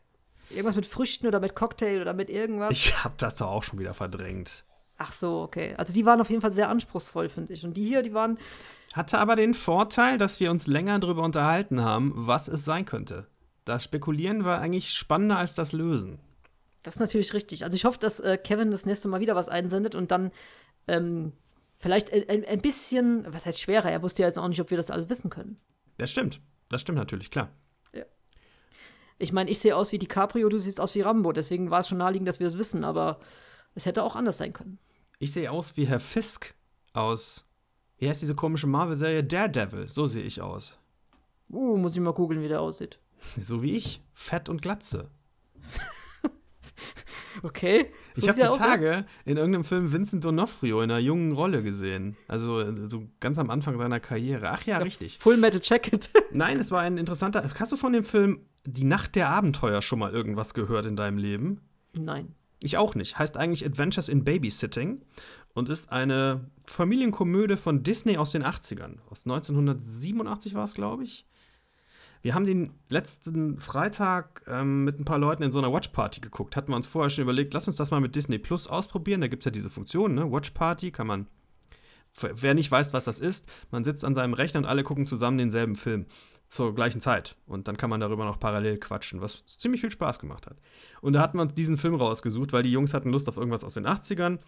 irgendwas mit Früchten oder mit Cocktail oder mit irgendwas. Ich hab das doch auch schon wieder verdrängt. Ach so, okay. Also die waren auf jeden Fall sehr anspruchsvoll, finde ich. Und die hier, die waren. Hatte aber den Vorteil, dass wir uns länger darüber unterhalten haben, was es sein könnte. Das Spekulieren war eigentlich spannender als das Lösen. Das ist natürlich richtig. Also ich hoffe, dass äh, Kevin das nächste Mal wieder was einsendet und dann ähm, vielleicht ein, ein, bisschen, was heißt schwerer? Er wusste ja jetzt auch nicht, ob wir das alles wissen können. Das stimmt. Das stimmt natürlich, klar. Ich meine, ich sehe aus wie DiCaprio, du siehst aus wie Rambo. Deswegen war es schon naheliegend, dass wir es wissen. Aber es hätte auch anders sein können. Ich sehe aus wie Herr Fisk aus. Wie heißt diese komische Marvel-Serie? Daredevil. So sehe ich aus. Uh, muss ich mal googeln, wie der aussieht. So wie ich. Fett und Glatze. [LAUGHS] [LAUGHS] Okay. So ich habe die ja? Tage in irgendeinem Film Vincent D'Onofrio in einer jungen Rolle gesehen. Also äh, so ganz am Anfang seiner Karriere. Ach ja, richtig. Full Metal Jacket. [LAUGHS] Nein, es war ein interessanter. Hast du von dem Film Die Nacht der Abenteuer schon mal irgendwas gehört in deinem Leben? Nein. Ich auch nicht. Heißt eigentlich Adventures in Babysitting und ist eine Familienkomödie von Disney aus den 80ern. Aus 1987 war es, glaube ich. Wir haben den letzten Freitag ähm, mit ein paar Leuten in so einer Watchparty geguckt. Hatten wir uns vorher schon überlegt, lass uns das mal mit Disney Plus ausprobieren. Da gibt es ja diese Funktion, ne? Watchparty kann man. Wer nicht weiß, was das ist, man sitzt an seinem Rechner und alle gucken zusammen denselben Film zur gleichen Zeit. Und dann kann man darüber noch parallel quatschen, was ziemlich viel Spaß gemacht hat. Und da hatten wir uns diesen Film rausgesucht, weil die Jungs hatten Lust auf irgendwas aus den 80ern.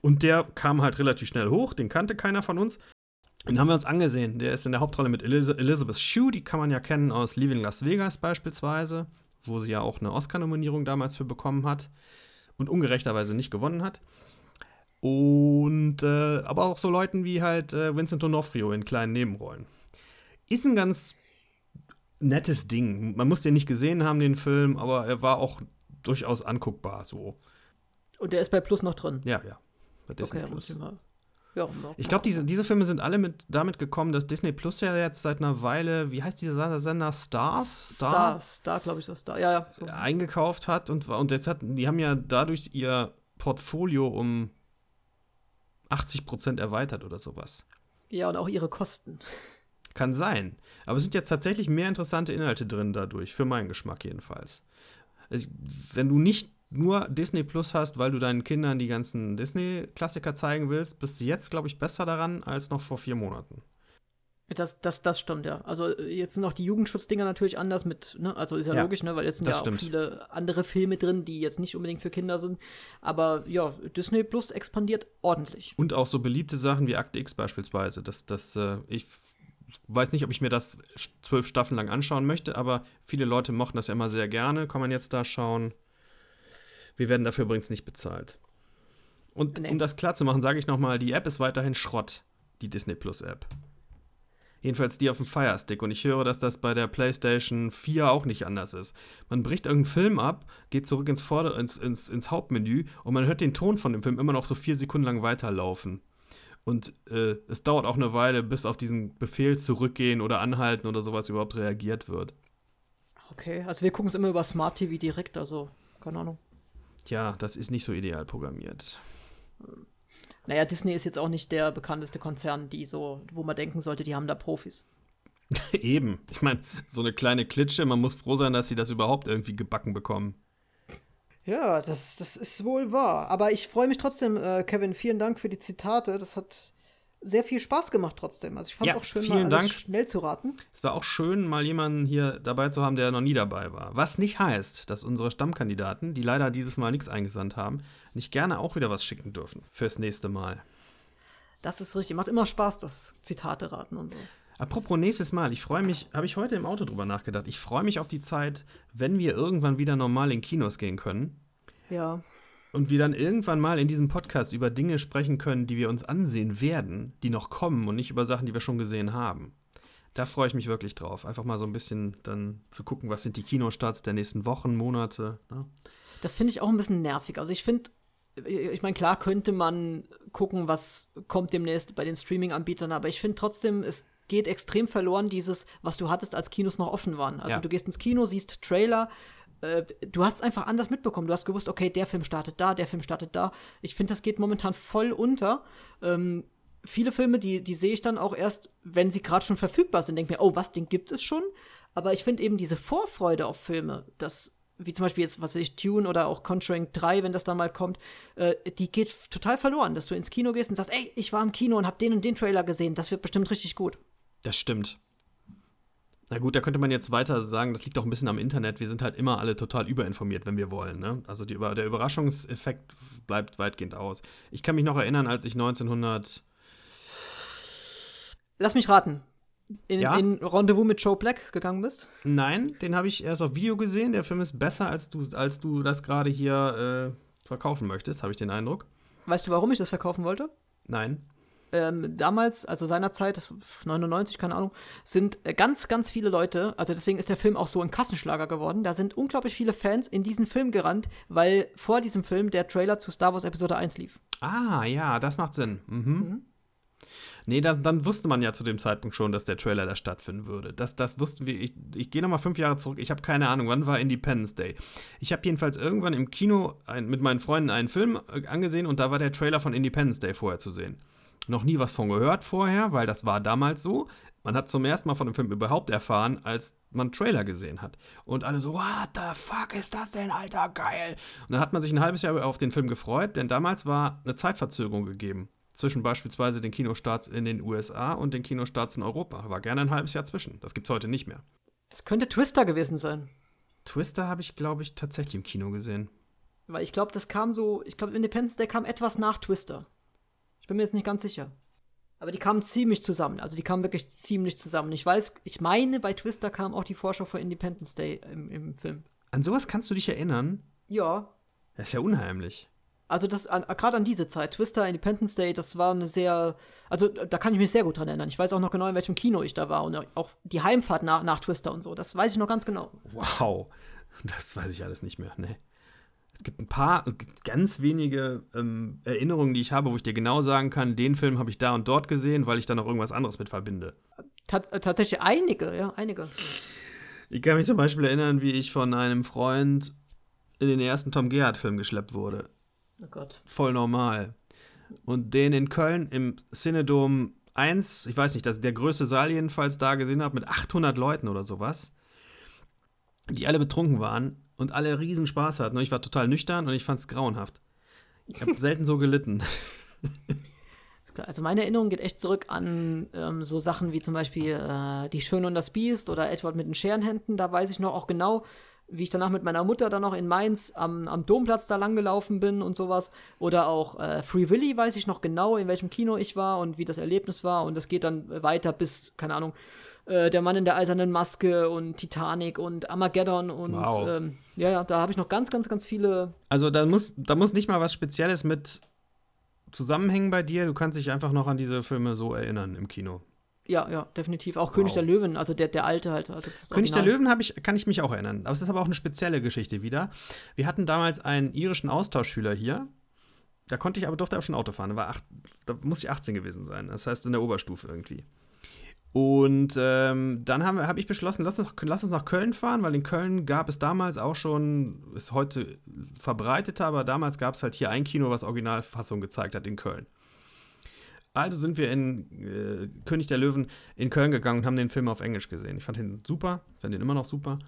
Und der kam halt relativ schnell hoch, den kannte keiner von uns. Den haben wir uns angesehen. Der ist in der Hauptrolle mit Eliz Elizabeth Shue, die kann man ja kennen aus Leaving Las Vegas beispielsweise, wo sie ja auch eine Oscar-Nominierung damals für bekommen hat und ungerechterweise nicht gewonnen hat. Und äh, aber auch so Leuten wie halt äh, Vincent D'Onofrio in kleinen Nebenrollen. Ist ein ganz nettes Ding. Man muss den nicht gesehen haben, den Film, aber er war auch durchaus anguckbar so. Und der ist bei Plus noch drin? Ja, ja. Bei Disney okay, Plus. muss ich mal. Ja, ich glaube, diese, diese Filme sind alle mit, damit gekommen, dass Disney Plus ja jetzt seit einer Weile, wie heißt dieser Sender? Stars? Star? Star, Star glaube ich, so Star, ja, ja. So. Eingekauft hat und, und jetzt hat, die haben ja dadurch ihr Portfolio um 80 Prozent erweitert oder sowas. Ja, und auch ihre Kosten. Kann sein. Aber es sind jetzt tatsächlich mehr interessante Inhalte drin dadurch, für meinen Geschmack jedenfalls. Also, wenn du nicht nur Disney Plus hast, weil du deinen Kindern die ganzen Disney-Klassiker zeigen willst, bist du jetzt, glaube ich, besser daran als noch vor vier Monaten. Das, das, das stimmt, ja. Also jetzt sind auch die Jugendschutzdinger natürlich anders mit, ne? Also ist ja, ja logisch, ne? Weil jetzt sind ja stimmt. auch viele andere Filme drin, die jetzt nicht unbedingt für Kinder sind. Aber ja, Disney Plus expandiert ordentlich. Und auch so beliebte Sachen wie Akte X beispielsweise. Das, das, äh, ich weiß nicht, ob ich mir das zwölf Staffeln lang anschauen möchte, aber viele Leute mochten das ja immer sehr gerne. Kann man jetzt da schauen. Wir werden dafür übrigens nicht bezahlt. Und nee. um das klar zu machen, sage ich nochmal, die App ist weiterhin Schrott, die Disney Plus App. Jedenfalls die auf dem Fire Stick. Und ich höre, dass das bei der PlayStation 4 auch nicht anders ist. Man bricht irgendeinen Film ab, geht zurück ins, Vorder ins, ins, ins Hauptmenü und man hört den Ton von dem Film immer noch so vier Sekunden lang weiterlaufen. Und äh, es dauert auch eine Weile, bis auf diesen Befehl zurückgehen oder anhalten oder sowas überhaupt reagiert wird. Okay, also wir gucken es immer über Smart TV direkt, also keine Ahnung. Tja, das ist nicht so ideal programmiert. Naja, Disney ist jetzt auch nicht der bekannteste Konzern, die so, wo man denken sollte, die haben da Profis. [LAUGHS] Eben. Ich meine, so eine kleine Klitsche, man muss froh sein, dass sie das überhaupt irgendwie gebacken bekommen. Ja, das, das ist wohl wahr. Aber ich freue mich trotzdem, äh, Kevin. Vielen Dank für die Zitate. Das hat sehr viel Spaß gemacht trotzdem. Also ich fand es ja, auch schön, mal Dank. schnell zu raten. Es war auch schön, mal jemanden hier dabei zu haben, der noch nie dabei war. Was nicht heißt, dass unsere Stammkandidaten, die leider dieses Mal nichts eingesandt haben, nicht gerne auch wieder was schicken dürfen fürs nächste Mal. Das ist richtig. Macht immer Spaß, das Zitate raten und so. Apropos nächstes Mal, ich freue mich, habe ich heute im Auto drüber nachgedacht, ich freue mich auf die Zeit, wenn wir irgendwann wieder normal in Kinos gehen können. Ja und wir dann irgendwann mal in diesem Podcast über Dinge sprechen können, die wir uns ansehen werden, die noch kommen und nicht über Sachen, die wir schon gesehen haben. Da freue ich mich wirklich drauf. Einfach mal so ein bisschen dann zu gucken, was sind die Kinostarts der nächsten Wochen, Monate. Ne? Das finde ich auch ein bisschen nervig. Also ich finde, ich meine, klar könnte man gucken, was kommt demnächst bei den Streaming-Anbietern, aber ich finde trotzdem, es geht extrem verloren, dieses, was du hattest, als Kinos noch offen waren. Also ja. du gehst ins Kino, siehst Trailer, äh, du hast es einfach anders mitbekommen. Du hast gewusst, okay, der Film startet da, der Film startet da. Ich finde, das geht momentan voll unter. Ähm, viele Filme, die, die sehe ich dann auch erst, wenn sie gerade schon verfügbar sind. Denke mir, oh, was, den gibt es schon? Aber ich finde eben diese Vorfreude auf Filme, das, wie zum Beispiel jetzt, was weiß ich, Tune oder auch Conjuring 3, wenn das dann mal kommt, äh, die geht total verloren, dass du ins Kino gehst und sagst, ey, ich war im Kino und hab den und den Trailer gesehen, das wird bestimmt richtig gut. Das stimmt. Na gut, da könnte man jetzt weiter sagen, das liegt auch ein bisschen am Internet. Wir sind halt immer alle total überinformiert, wenn wir wollen. Ne? Also die, der Überraschungseffekt bleibt weitgehend aus. Ich kann mich noch erinnern, als ich 1900. Lass mich raten. In, ja? in Rendezvous mit Joe Black gegangen bist? Nein, den habe ich erst auf Video gesehen. Der Film ist besser, als du, als du das gerade hier äh, verkaufen möchtest, habe ich den Eindruck. Weißt du, warum ich das verkaufen wollte? Nein ähm, damals, also seinerzeit, 99, keine Ahnung, sind äh, ganz, ganz viele Leute, also deswegen ist der Film auch so ein Kassenschlager geworden. Da sind unglaublich viele Fans in diesen Film gerannt, weil vor diesem Film der Trailer zu Star Wars Episode 1 lief. Ah, ja, das macht Sinn. Mhm. mhm. Nee, da, dann wusste man ja zu dem Zeitpunkt schon, dass der Trailer da stattfinden würde. Das, das wussten wir. Ich, ich gehe nochmal fünf Jahre zurück. Ich habe keine Ahnung, wann war Independence Day. Ich habe jedenfalls irgendwann im Kino ein, mit meinen Freunden einen Film äh, angesehen und da war der Trailer von Independence Day vorher zu sehen noch nie was von gehört vorher, weil das war damals so. Man hat zum ersten Mal von dem Film überhaupt erfahren, als man Trailer gesehen hat. Und alle so, what the fuck ist das denn, Alter, geil. Und dann hat man sich ein halbes Jahr auf den Film gefreut, denn damals war eine Zeitverzögerung gegeben. Zwischen beispielsweise den Kinostarts in den USA und den Kinostarts in Europa. War gerne ein halbes Jahr zwischen. Das gibt's heute nicht mehr. Das könnte Twister gewesen sein. Twister habe ich, glaube ich, tatsächlich im Kino gesehen. Weil ich glaube, das kam so, ich glaube, Independence Day kam etwas nach Twister. Ich bin mir jetzt nicht ganz sicher. Aber die kamen ziemlich zusammen. Also die kamen wirklich ziemlich zusammen. Ich weiß, ich meine, bei Twister kam auch die Vorschau für Independence Day im, im Film. An sowas kannst du dich erinnern? Ja. Das ist ja unheimlich. Also das gerade an diese Zeit, Twister, Independence Day, das war eine sehr, also da kann ich mich sehr gut dran erinnern. Ich weiß auch noch genau, in welchem Kino ich da war und auch die Heimfahrt nach, nach Twister und so. Das weiß ich noch ganz genau. Wow, das weiß ich alles nicht mehr. Nee. Es gibt ein paar, es gibt ganz wenige ähm, Erinnerungen, die ich habe, wo ich dir genau sagen kann, den Film habe ich da und dort gesehen, weil ich da noch irgendwas anderes mit verbinde. Tats äh, tatsächlich einige, ja, einige. Ich kann mich zum Beispiel erinnern, wie ich von einem Freund in den ersten Tom Gerhardt-Film geschleppt wurde. Oh Gott. Voll normal. Und den in Köln im Cinedom 1, ich weiß nicht, das der größte Saal jedenfalls da gesehen habe, mit 800 Leuten oder sowas, die alle betrunken waren und alle riesen Spaß hatten. Und ich war total nüchtern und ich fand es grauenhaft. Ich habe selten so gelitten. [LAUGHS] Also meine Erinnerung geht echt zurück an ähm, so Sachen wie zum Beispiel äh, Die Schöne und das Biest oder Edward mit den Scherenhänden. Da weiß ich noch auch genau, wie ich danach mit meiner Mutter dann noch in Mainz am, am Domplatz da langgelaufen bin und sowas. Oder auch äh, Free Willy weiß ich noch genau, in welchem Kino ich war und wie das Erlebnis war. Und das geht dann weiter bis, keine Ahnung, äh, Der Mann in der eisernen Maske und Titanic und Armageddon und wow. ähm, ja, ja, da habe ich noch ganz, ganz, ganz viele. Also da muss, da muss nicht mal was Spezielles mit zusammenhängen bei dir. Du kannst dich einfach noch an diese Filme so erinnern im Kino. Ja, ja, definitiv. Auch wow. König der Löwen, also der, der alte halt. Also König Original. der Löwen ich, kann ich mich auch erinnern. Aber es ist aber auch eine spezielle Geschichte wieder. Wir hatten damals einen irischen Austauschschüler hier. Da konnte ich aber, durfte auch schon Auto fahren. Da, war acht, da musste ich 18 gewesen sein. Das heißt in der Oberstufe irgendwie. Und ähm, dann habe hab ich beschlossen, lass uns, lass uns nach Köln fahren, weil in Köln gab es damals auch schon, ist heute verbreiteter, aber damals gab es halt hier ein Kino, was Originalfassung gezeigt hat in Köln. Also sind wir in äh, König der Löwen in Köln gegangen und haben den Film auf Englisch gesehen. Ich fand den super, fand den immer noch super.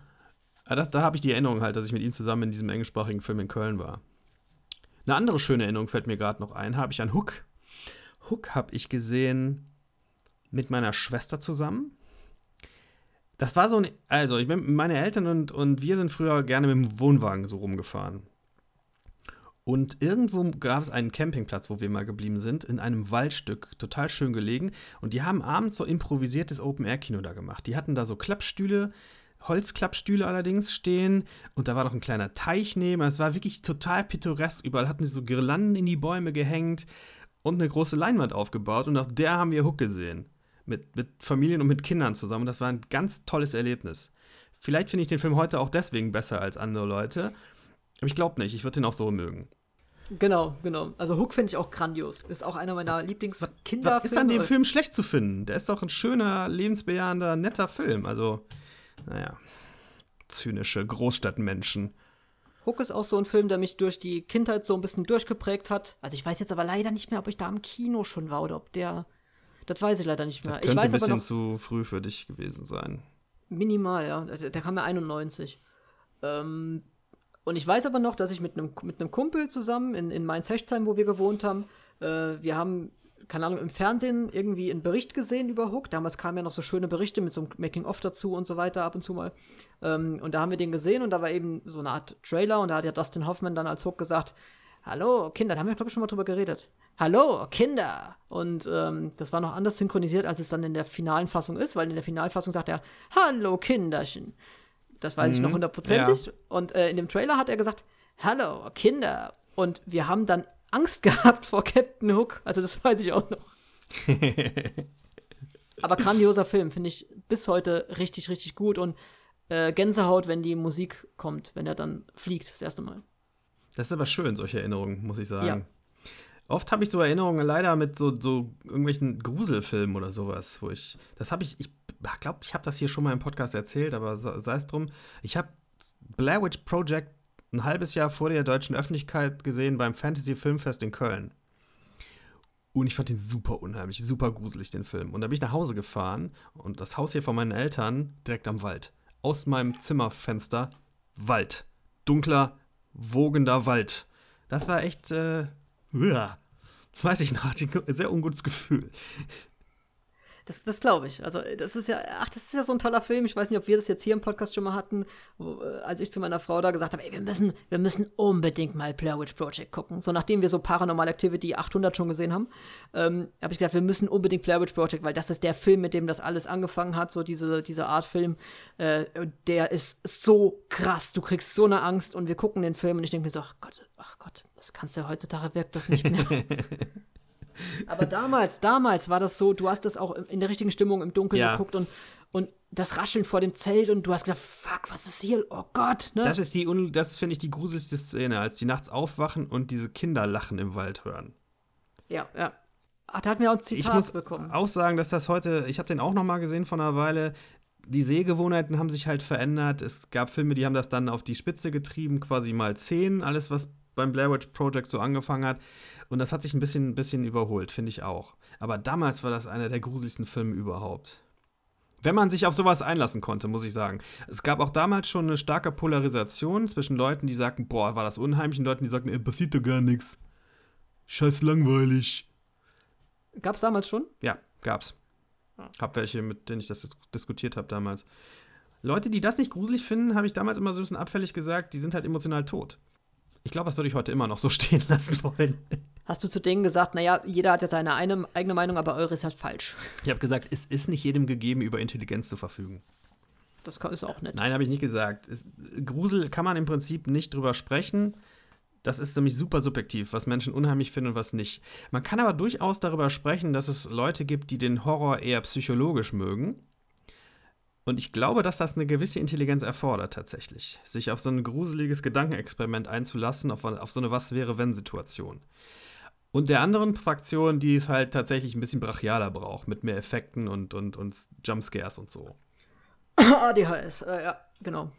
Aber das, da habe ich die Erinnerung halt, dass ich mit ihm zusammen in diesem englischsprachigen Film in Köln war. Eine andere schöne Erinnerung fällt mir gerade noch ein, habe ich an Hook. Hook habe ich gesehen mit meiner Schwester zusammen. Das war so ein, also ich bin, meine Eltern und, und wir sind früher gerne mit dem Wohnwagen so rumgefahren. Und irgendwo gab es einen Campingplatz, wo wir mal geblieben sind, in einem Waldstück, total schön gelegen. Und die haben abends so improvisiertes Open-Air-Kino da gemacht. Die hatten da so Klappstühle, Holzklappstühle allerdings stehen. Und da war noch ein kleiner Teich neben. Es war wirklich total pittoresk. Überall hatten sie so Girlanden in die Bäume gehängt und eine große Leinwand aufgebaut. Und auf der haben wir Hook gesehen mit, mit Familien und mit Kindern zusammen. Das war ein ganz tolles Erlebnis. Vielleicht finde ich den Film heute auch deswegen besser als andere Leute. Aber ich glaube nicht, ich würde den auch so mögen. Genau, genau. Also Hook finde ich auch grandios. Ist auch einer meiner Lieblingskinderfilme. Was ist an dem Film schlecht zu finden? Der ist doch ein schöner, lebensbejahender, netter Film. Also, naja, zynische Großstadtmenschen. Hook ist auch so ein Film, der mich durch die Kindheit so ein bisschen durchgeprägt hat. Also ich weiß jetzt aber leider nicht mehr, ob ich da im Kino schon war oder ob der das weiß ich leider nicht mehr. Das könnte ein bisschen zu früh für dich gewesen sein. Minimal, ja. Also, der kam ja 91. Ähm, und ich weiß aber noch, dass ich mit einem mit Kumpel zusammen in, in Mainz-Hechtsheim, wo wir gewohnt haben, äh, wir haben, keine Ahnung, im Fernsehen irgendwie einen Bericht gesehen über Hook. Damals kamen ja noch so schöne Berichte mit so einem Making-of dazu und so weiter ab und zu mal. Ähm, und da haben wir den gesehen und da war eben so eine Art Trailer und da hat ja Dustin Hoffman dann als Hook gesagt, Hallo, Kinder, da haben wir, glaube ich, schon mal drüber geredet. Hallo, Kinder! Und ähm, das war noch anders synchronisiert, als es dann in der finalen Fassung ist, weil in der Finalfassung sagt er, Hallo, Kinderchen. Das weiß mhm, ich noch mhm. hundertprozentig. Ja. Und äh, in dem Trailer hat er gesagt, Hallo, Kinder. Und wir haben dann Angst [LAUGHS] gehabt vor Captain Hook. Also das weiß ich auch noch. [LAUGHS] Aber grandioser Film, finde ich bis heute richtig, richtig gut. Und äh, Gänsehaut, wenn die Musik kommt, wenn er dann fliegt, das erste Mal. Das ist aber schön, solche Erinnerungen, muss ich sagen. Ja. Oft habe ich so Erinnerungen leider mit so, so irgendwelchen Gruselfilmen oder sowas, wo ich, das habe ich, ich glaube, ich habe das hier schon mal im Podcast erzählt, aber sei es drum. Ich habe Blair Witch Project ein halbes Jahr vor der deutschen Öffentlichkeit gesehen beim Fantasy Filmfest in Köln. Und ich fand den super unheimlich, super gruselig, den Film. Und da bin ich nach Hause gefahren und das Haus hier von meinen Eltern direkt am Wald. Aus meinem Zimmerfenster Wald. Dunkler, wogender Wald. Das war echt, äh, weiß ich noch, ein [LAUGHS] sehr ungutes Gefühl. Das, das glaube ich. Also, das ist ja, ach, das ist ja so ein toller Film. Ich weiß nicht, ob wir das jetzt hier im Podcast schon mal hatten, wo, äh, als ich zu meiner Frau da gesagt habe, ey, wir müssen, wir müssen unbedingt mal Blair Witch Project gucken. So, nachdem wir so Paranormal Activity 800 schon gesehen haben, ähm, habe ich gesagt, wir müssen unbedingt Blair Witch Project, weil das ist der Film, mit dem das alles angefangen hat, so diese, diese Art Film. Äh, der ist so krass. Du kriegst so eine Angst und wir gucken den Film und ich denke mir so, ach Gott, ach Gott, das kannst du ja heutzutage wirkt das nicht mehr. [LAUGHS] Aber damals, damals war das so, du hast das auch in der richtigen Stimmung im Dunkeln ja. geguckt und, und das Rascheln vor dem Zelt und du hast gedacht, fuck, was ist hier? Oh Gott, ne? Das ist die, das finde ich die gruseligste Szene, als die nachts aufwachen und diese Kinder lachen im Wald hören. ja, ja. Ah, da hat mir auch ein Ich Zitat muss bekommen. auch sagen, dass das heute, ich habe den auch noch mal gesehen vor einer Weile. Die Sehgewohnheiten haben sich halt verändert. Es gab Filme, die haben das dann auf die Spitze getrieben, quasi mal zehn, alles was beim Blair Witch Project so angefangen hat. Und das hat sich ein bisschen, ein bisschen überholt, finde ich auch. Aber damals war das einer der gruseligsten Filme überhaupt. Wenn man sich auf sowas einlassen konnte, muss ich sagen. Es gab auch damals schon eine starke Polarisation zwischen Leuten, die sagten, boah, war das unheimlich, und Leuten, die sagten, ey, passiert doch gar nichts. Scheiß langweilig. Gab's damals schon? Ja, gab's. Hab welche, mit denen ich das dis diskutiert habe damals. Leute, die das nicht gruselig finden, habe ich damals immer so ein bisschen abfällig gesagt, die sind halt emotional tot. Ich glaube, das würde ich heute immer noch so [LAUGHS] stehen lassen wollen. Hast du zu denen gesagt, naja, jeder hat ja seine eine, eigene Meinung, aber eure ist halt falsch. Ich habe gesagt, es ist nicht jedem gegeben, über Intelligenz zu verfügen. Das ist auch nett. Nein, habe ich nicht gesagt. Es, Grusel kann man im Prinzip nicht drüber sprechen. Das ist nämlich super subjektiv, was Menschen unheimlich finden und was nicht. Man kann aber durchaus darüber sprechen, dass es Leute gibt, die den Horror eher psychologisch mögen. Und ich glaube, dass das eine gewisse Intelligenz erfordert tatsächlich, sich auf so ein gruseliges Gedankenexperiment einzulassen, auf, auf so eine Was-wäre-wenn-Situation. Und der anderen Fraktion, die es halt tatsächlich ein bisschen brachialer braucht, mit mehr Effekten und, und, und Jumpscares und so. [COUGHS] ADHS, äh, ja, genau.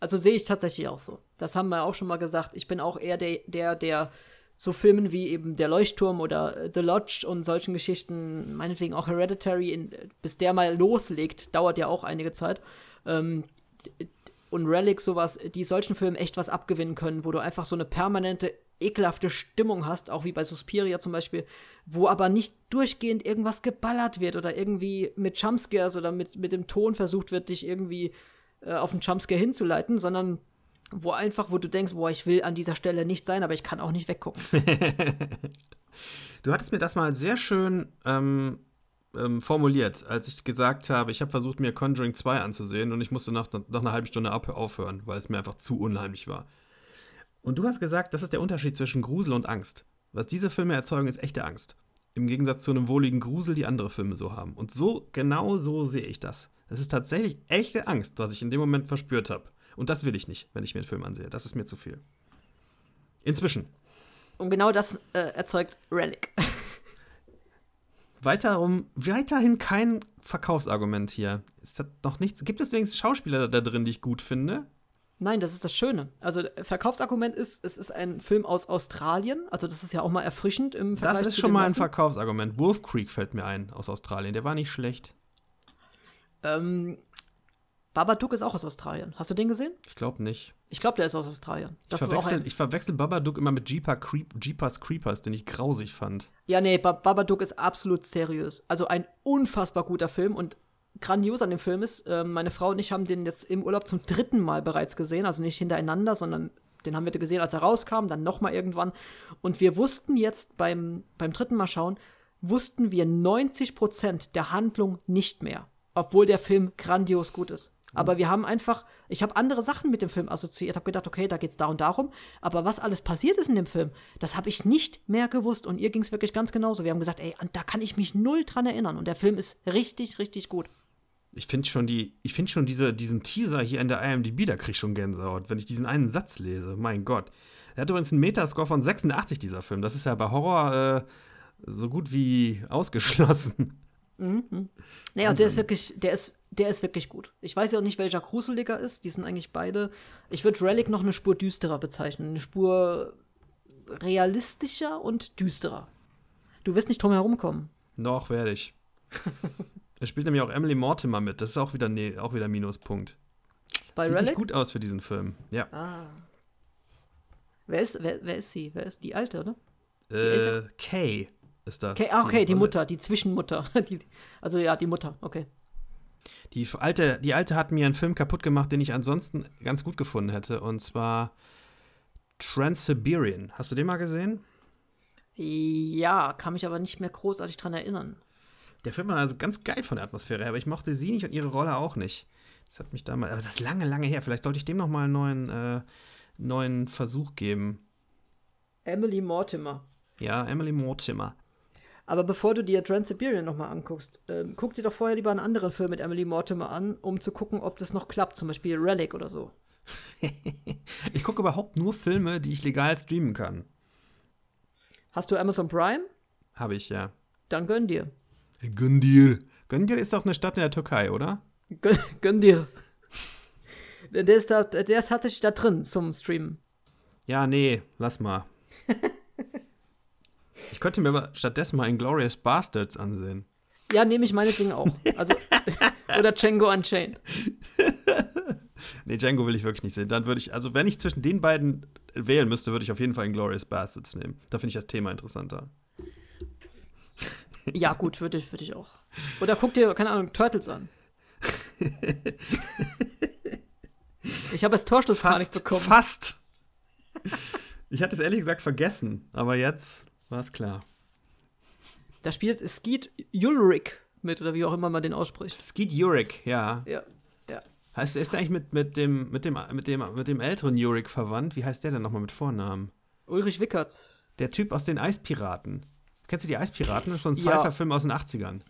Also sehe ich tatsächlich auch so. Das haben wir auch schon mal gesagt. Ich bin auch eher der, der, der so Filmen wie eben Der Leuchtturm oder äh, The Lodge und solchen Geschichten, meinetwegen auch Hereditary, in, bis der mal loslegt, dauert ja auch einige Zeit. Ähm, und Relic, sowas, die solchen Filmen echt was abgewinnen können, wo du einfach so eine permanente, ekelhafte Stimmung hast, auch wie bei Suspiria zum Beispiel, wo aber nicht durchgehend irgendwas geballert wird oder irgendwie mit Jumpscares oder mit, mit dem Ton versucht wird, dich irgendwie äh, auf einen Jumpscare hinzuleiten, sondern wo einfach, wo du denkst, boah, ich will an dieser Stelle nicht sein, aber ich kann auch nicht weggucken. [LAUGHS] Du hattest mir das mal sehr schön ähm, ähm, formuliert, als ich gesagt habe, ich habe versucht, mir Conjuring 2 anzusehen und ich musste nach, nach einer halben Stunde aufhören, weil es mir einfach zu unheimlich war. Und du hast gesagt, das ist der Unterschied zwischen Grusel und Angst. Was diese Filme erzeugen, ist echte Angst. Im Gegensatz zu einem wohligen Grusel, die andere Filme so haben. Und so, genau so sehe ich das. Das ist tatsächlich echte Angst, was ich in dem Moment verspürt habe. Und das will ich nicht, wenn ich mir einen Film ansehe. Das ist mir zu viel. Inzwischen. Und genau das äh, erzeugt Relic. Weiterum, weiterhin kein Verkaufsargument hier. Es hat noch nichts. Gibt es wenigstens Schauspieler da drin, die ich gut finde? Nein, das ist das Schöne. Also äh, Verkaufsargument ist, es ist ein Film aus Australien. Also das ist ja auch mal erfrischend im Vergleich Das ist schon mal ein meisten. Verkaufsargument. Wolf Creek fällt mir ein aus Australien. Der war nicht schlecht. Ähm, Babadook ist auch aus Australien. Hast du den gesehen? Ich glaube nicht. Ich glaube, der ist aus Australien. Das ich, verwechsel, ich verwechsel Babadook immer mit Jeepers, Creep, Jeepers Creepers, den ich grausig fand. Ja, nee, ba Babadook ist absolut seriös. Also ein unfassbar guter Film und grandios an dem Film ist, äh, meine Frau und ich haben den jetzt im Urlaub zum dritten Mal bereits gesehen, also nicht hintereinander, sondern den haben wir gesehen, als er rauskam, dann noch mal irgendwann. Und wir wussten jetzt beim, beim dritten Mal schauen, wussten wir 90% der Handlung nicht mehr, obwohl der Film grandios gut ist. Aber wir haben einfach, ich habe andere Sachen mit dem Film assoziiert, habe gedacht, okay, da geht's da und darum, aber was alles passiert ist in dem Film, das habe ich nicht mehr gewusst und ihr ging's wirklich ganz genauso. Wir haben gesagt, ey, da kann ich mich null dran erinnern und der Film ist richtig, richtig gut. Ich finde schon, die, ich find schon diese, diesen Teaser hier in der IMDb, da krieg ich schon Gänsehaut, wenn ich diesen einen Satz lese. Mein Gott. Er hat übrigens einen Metascore von 86, dieser Film. Das ist ja bei Horror äh, so gut wie [LAUGHS] ausgeschlossen. Naja, und der ist wirklich, der ist, der ist wirklich gut. Ich weiß ja auch nicht, welcher gruseliger ist. Die sind eigentlich beide. Ich würde Relic noch eine Spur düsterer bezeichnen. Eine Spur realistischer und düsterer. Du wirst nicht drum herum kommen. Noch werde ich. [LAUGHS] Es spielt nämlich auch Emily Mortimer mit. Das ist auch wieder, nee, auch wieder Minuspunkt. Bei Sieht Relic? nicht gut aus für diesen Film. Ja. Ah. Wer ist, wer, wer ist sie? Wer ist die Alte, oder? Äh, Kay ist das. Okay, ah, okay, die Rolle. Mutter, die Zwischenmutter. [LAUGHS] Die, also ja, die Mutter, okay. Die alte, die alte hat mir einen Film kaputt gemacht, den ich ansonsten ganz gut gefunden hätte. Und zwar Trans-Siberian. Hast du den mal gesehen? Ja, kann mich aber nicht mehr großartig dran erinnern. Der Film war also ganz geil von der Atmosphäre her, aber ich mochte sie nicht und ihre Rolle auch nicht. Das hat mich damals, aber das ist lange, lange her. Vielleicht sollte ich dem noch mal einen neuen, äh, neuen Versuch geben. Emily Mortimer. Ja, Emily Mortimer. Aber bevor du dir Trans-Siberian nochmal anguckst, äh, guck dir doch vorher lieber einen anderen Film mit Emily Mortimer an, um zu gucken, ob das noch klappt. Zum Beispiel Relic oder so. [LAUGHS] ich gucke überhaupt nur Filme, die ich legal streamen kann. Hast du Amazon Prime? Habe ich, ja. Dann gönn dir. Gönn dir. Gönn dir ist doch eine Stadt in der Türkei, oder? Gönn, gönn dir. Der ist, da, der ist tatsächlich da drin zum Streamen. Ja, nee, lass mal. [LAUGHS] ich könnte mir aber stattdessen mal Inglourious Bastards ansehen. Ja, nehme ich meinetwegen auch. Also, [LAUGHS] oder Django Unchained. [LAUGHS] nee, Django will ich wirklich nicht sehen. Dann würde ich, also wenn ich zwischen den beiden wählen müsste, würde ich auf jeden Fall Inglourious Bastards nehmen. Da finde ich das Thema interessanter. Ja, gut, würde ich, würd ich auch. Oder guck dir, keine Ahnung, Turtles an. [LAUGHS] ich habe jetzt Torschlusspanik bekommen. Fast. Ich hatte es ehrlich gesagt vergessen, aber jetzt war es klar. Da spielt Skeet Ulrich mit, oder wie auch immer man den ausspricht. Skeet Ulrich, ja. Ja, ja. Heißt, ist er eigentlich mit, mit, dem, mit, dem, mit, dem, mit dem älteren Ulrich verwandt? Wie heißt der denn nochmal mit Vornamen? Ulrich Wickert. Der Typ aus den Eispiraten. Kennst du die Eispiraten? Das ist so ein Sci-Fi-Film aus den 80ern.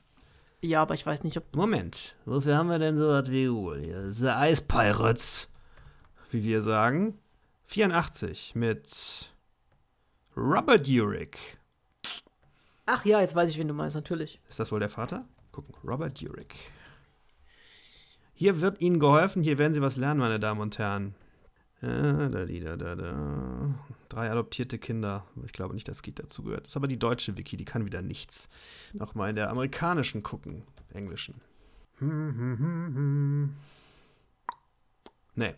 Ja, aber ich weiß nicht, ob. Moment, wofür haben wir denn so was wie The Ice Pirates, wie wir sagen. 84 mit Robert Urich. Ach ja, jetzt weiß ich, wen du meinst, natürlich. Ist das wohl der Vater? Gucken, Robert Urich. Hier wird Ihnen geholfen, hier werden Sie was lernen, meine Damen und Herren. Da, da, da, da, Drei adoptierte Kinder. Ich glaube nicht, dass Skeet dazu gehört. Das ist aber die deutsche Wiki, die kann wieder nichts. Nochmal in der amerikanischen gucken, englischen. Nee.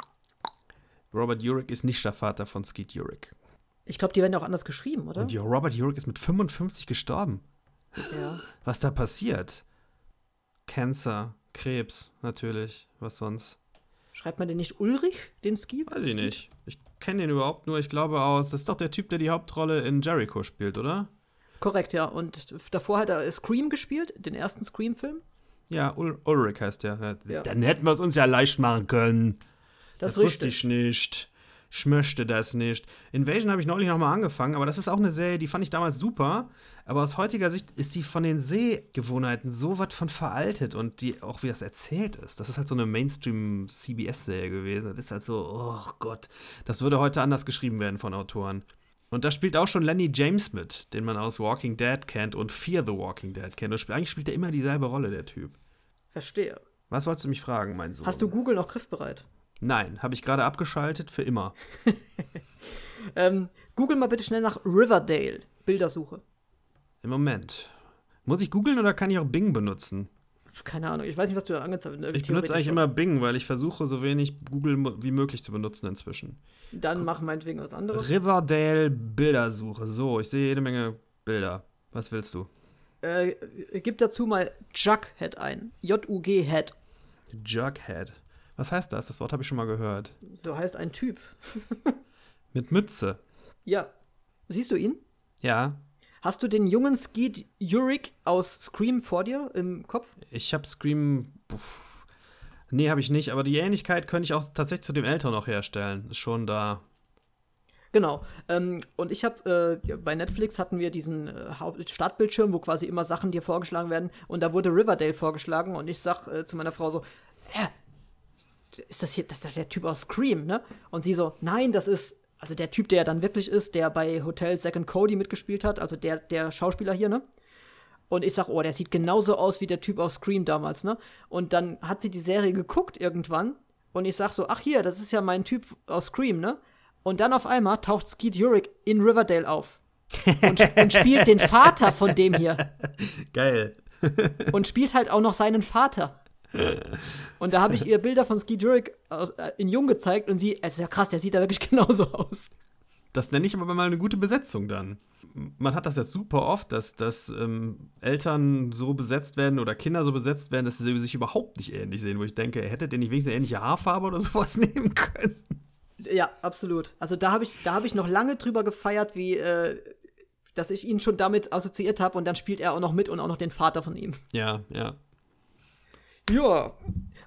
Robert Urich ist nicht der Vater von Skeet Urich. Ich glaube, die werden auch anders geschrieben, oder? Und Robert Urich ist mit 55 gestorben. Ja. Was da passiert? Cancer, Krebs, natürlich. Was sonst? Schreibt man den nicht Ulrich, den Ski? Weiß ich nicht. Ich kenne den überhaupt nur, ich glaube aus. Das ist doch der Typ, der die Hauptrolle in Jericho spielt, oder? Korrekt, ja. Und davor hat er Scream gespielt, den ersten Scream-Film. Ja, Ul Ulrich heißt der. Ja. Dann hätten wir es uns ja leicht machen können. Das, das wusste ich nicht. Ich möchte das nicht. Invasion habe ich neulich nochmal angefangen, aber das ist auch eine Serie, die fand ich damals super. Aber aus heutiger Sicht ist sie von den Sehgewohnheiten so was von veraltet und die auch wie das erzählt ist. Das ist halt so eine Mainstream-CBS-Serie gewesen. Das ist halt so, oh Gott, das würde heute anders geschrieben werden von Autoren. Und da spielt auch schon Lenny James mit, den man aus Walking Dead kennt und Fear the Walking Dead kennt. Und eigentlich spielt er immer dieselbe Rolle, der Typ. Verstehe. Was wolltest du mich fragen, mein Sohn? Hast du Google noch griffbereit? Nein, habe ich gerade abgeschaltet für immer. [LAUGHS] ähm, Google mal bitte schnell nach Riverdale. Bildersuche. Im Moment. Muss ich googeln oder kann ich auch Bing benutzen? Keine Ahnung, ich weiß nicht, was du da angezeigt hast. Ich benutze eigentlich immer Bing, weil ich versuche, so wenig Google wie möglich zu benutzen inzwischen. Dann mach meinetwegen was anderes. Riverdale Bildersuche. So, ich sehe jede Menge Bilder. Was willst du? Äh, gib dazu mal Jughead ein. J-U-G-Head. Jughead. Was heißt das? Das Wort habe ich schon mal gehört. So heißt ein Typ. [LAUGHS] Mit Mütze. Ja. Siehst du ihn? Ja. Hast du den jungen Skeet Urich aus Scream vor dir im Kopf? Ich habe Scream. Pff. Nee, habe ich nicht, aber die Ähnlichkeit könnte ich auch tatsächlich zu dem Älteren noch herstellen. Ist schon da. Genau. Ähm, und ich habe äh, bei Netflix hatten wir diesen äh, Startbildschirm, wo quasi immer Sachen dir vorgeschlagen werden. Und da wurde Riverdale vorgeschlagen. Und ich sag äh, zu meiner Frau so: Hä? Ist das hier, das ist der Typ aus Scream, ne? Und sie so: Nein, das ist also der Typ, der dann wirklich ist, der bei Hotel Second Cody mitgespielt hat, also der, der Schauspieler hier, ne? Und ich sag, oh, der sieht genauso aus wie der Typ aus Scream damals, ne? Und dann hat sie die Serie geguckt irgendwann und ich sag so, ach hier, das ist ja mein Typ aus Scream, ne? Und dann auf einmal taucht Skeet Urich in Riverdale auf. und, und spielt den Vater von dem hier. [LAUGHS] Geil. und spielt halt auch noch seinen Vater. [LAUGHS] Und da habe ich ihr Bilder von Ski Jurek äh, in Jung gezeigt und sie, es ist ja krass, der sieht da wirklich [LAUGHS] genauso aus. Das nenne ich aber mal eine gute Besetzung dann. Man hat das jetzt super oft, dass, dass ähm, Eltern so besetzt werden oder Kinder so besetzt werden, dass sie sich überhaupt nicht ähnlich sehen, wo ich denke, hättet ihr nicht wenigstens eine ähnliche Haarfarbe oder [LAUGHS] sowas nehmen können? Ja, absolut. Also da habe ich, hab ich noch lange drüber gefeiert, wie, äh, dass ich ihn schon damit assoziiert habe und dann spielt er auch noch mit und auch noch den Vater von ihm. Ja, ja. Ja.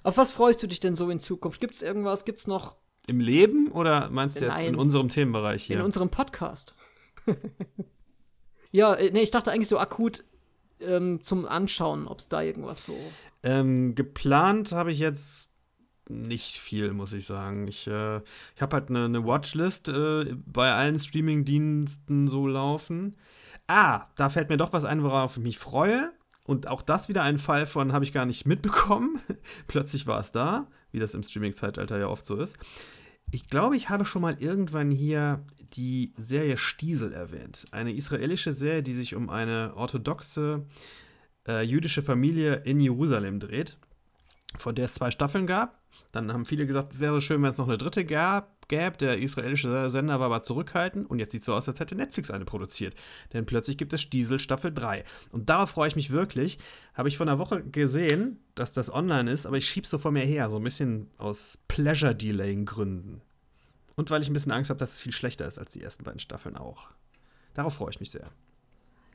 Auf was freust du dich denn so in Zukunft? Gibt es irgendwas? Gibt es noch. Im Leben oder meinst du jetzt Nein, in unserem Themenbereich hier? In unserem Podcast. [LAUGHS] ja, äh, nee, ich dachte eigentlich so akut, ähm, zum Anschauen, ob es da irgendwas so. Ähm, geplant habe ich jetzt nicht viel, muss ich sagen. Ich, äh, ich habe halt eine, eine Watchlist äh, bei allen Streaming-Diensten so laufen. Ah, da fällt mir doch was ein, worauf ich mich freue. Und auch das wieder ein Fall von habe ich gar nicht mitbekommen. [LAUGHS] Plötzlich war es da, wie das im Streaming-Zeitalter ja oft so ist. Ich glaube, ich habe schon mal irgendwann hier die Serie Stiesel erwähnt. Eine israelische Serie, die sich um eine orthodoxe äh, jüdische Familie in Jerusalem dreht, von der es zwei Staffeln gab. Dann haben viele gesagt, wäre schön, wenn es noch eine dritte gab, gäbe. Der israelische Sender war aber zurückhaltend und jetzt sieht es so aus, als hätte Netflix eine produziert. Denn plötzlich gibt es Stiesel Staffel 3. Und darauf freue ich mich wirklich. Habe ich vor einer Woche gesehen, dass das online ist, aber ich schiebe es so vor mir her, so ein bisschen aus Pleasure-Delaying-Gründen. Und weil ich ein bisschen Angst habe, dass es viel schlechter ist als die ersten beiden Staffeln auch. Darauf freue ich mich sehr.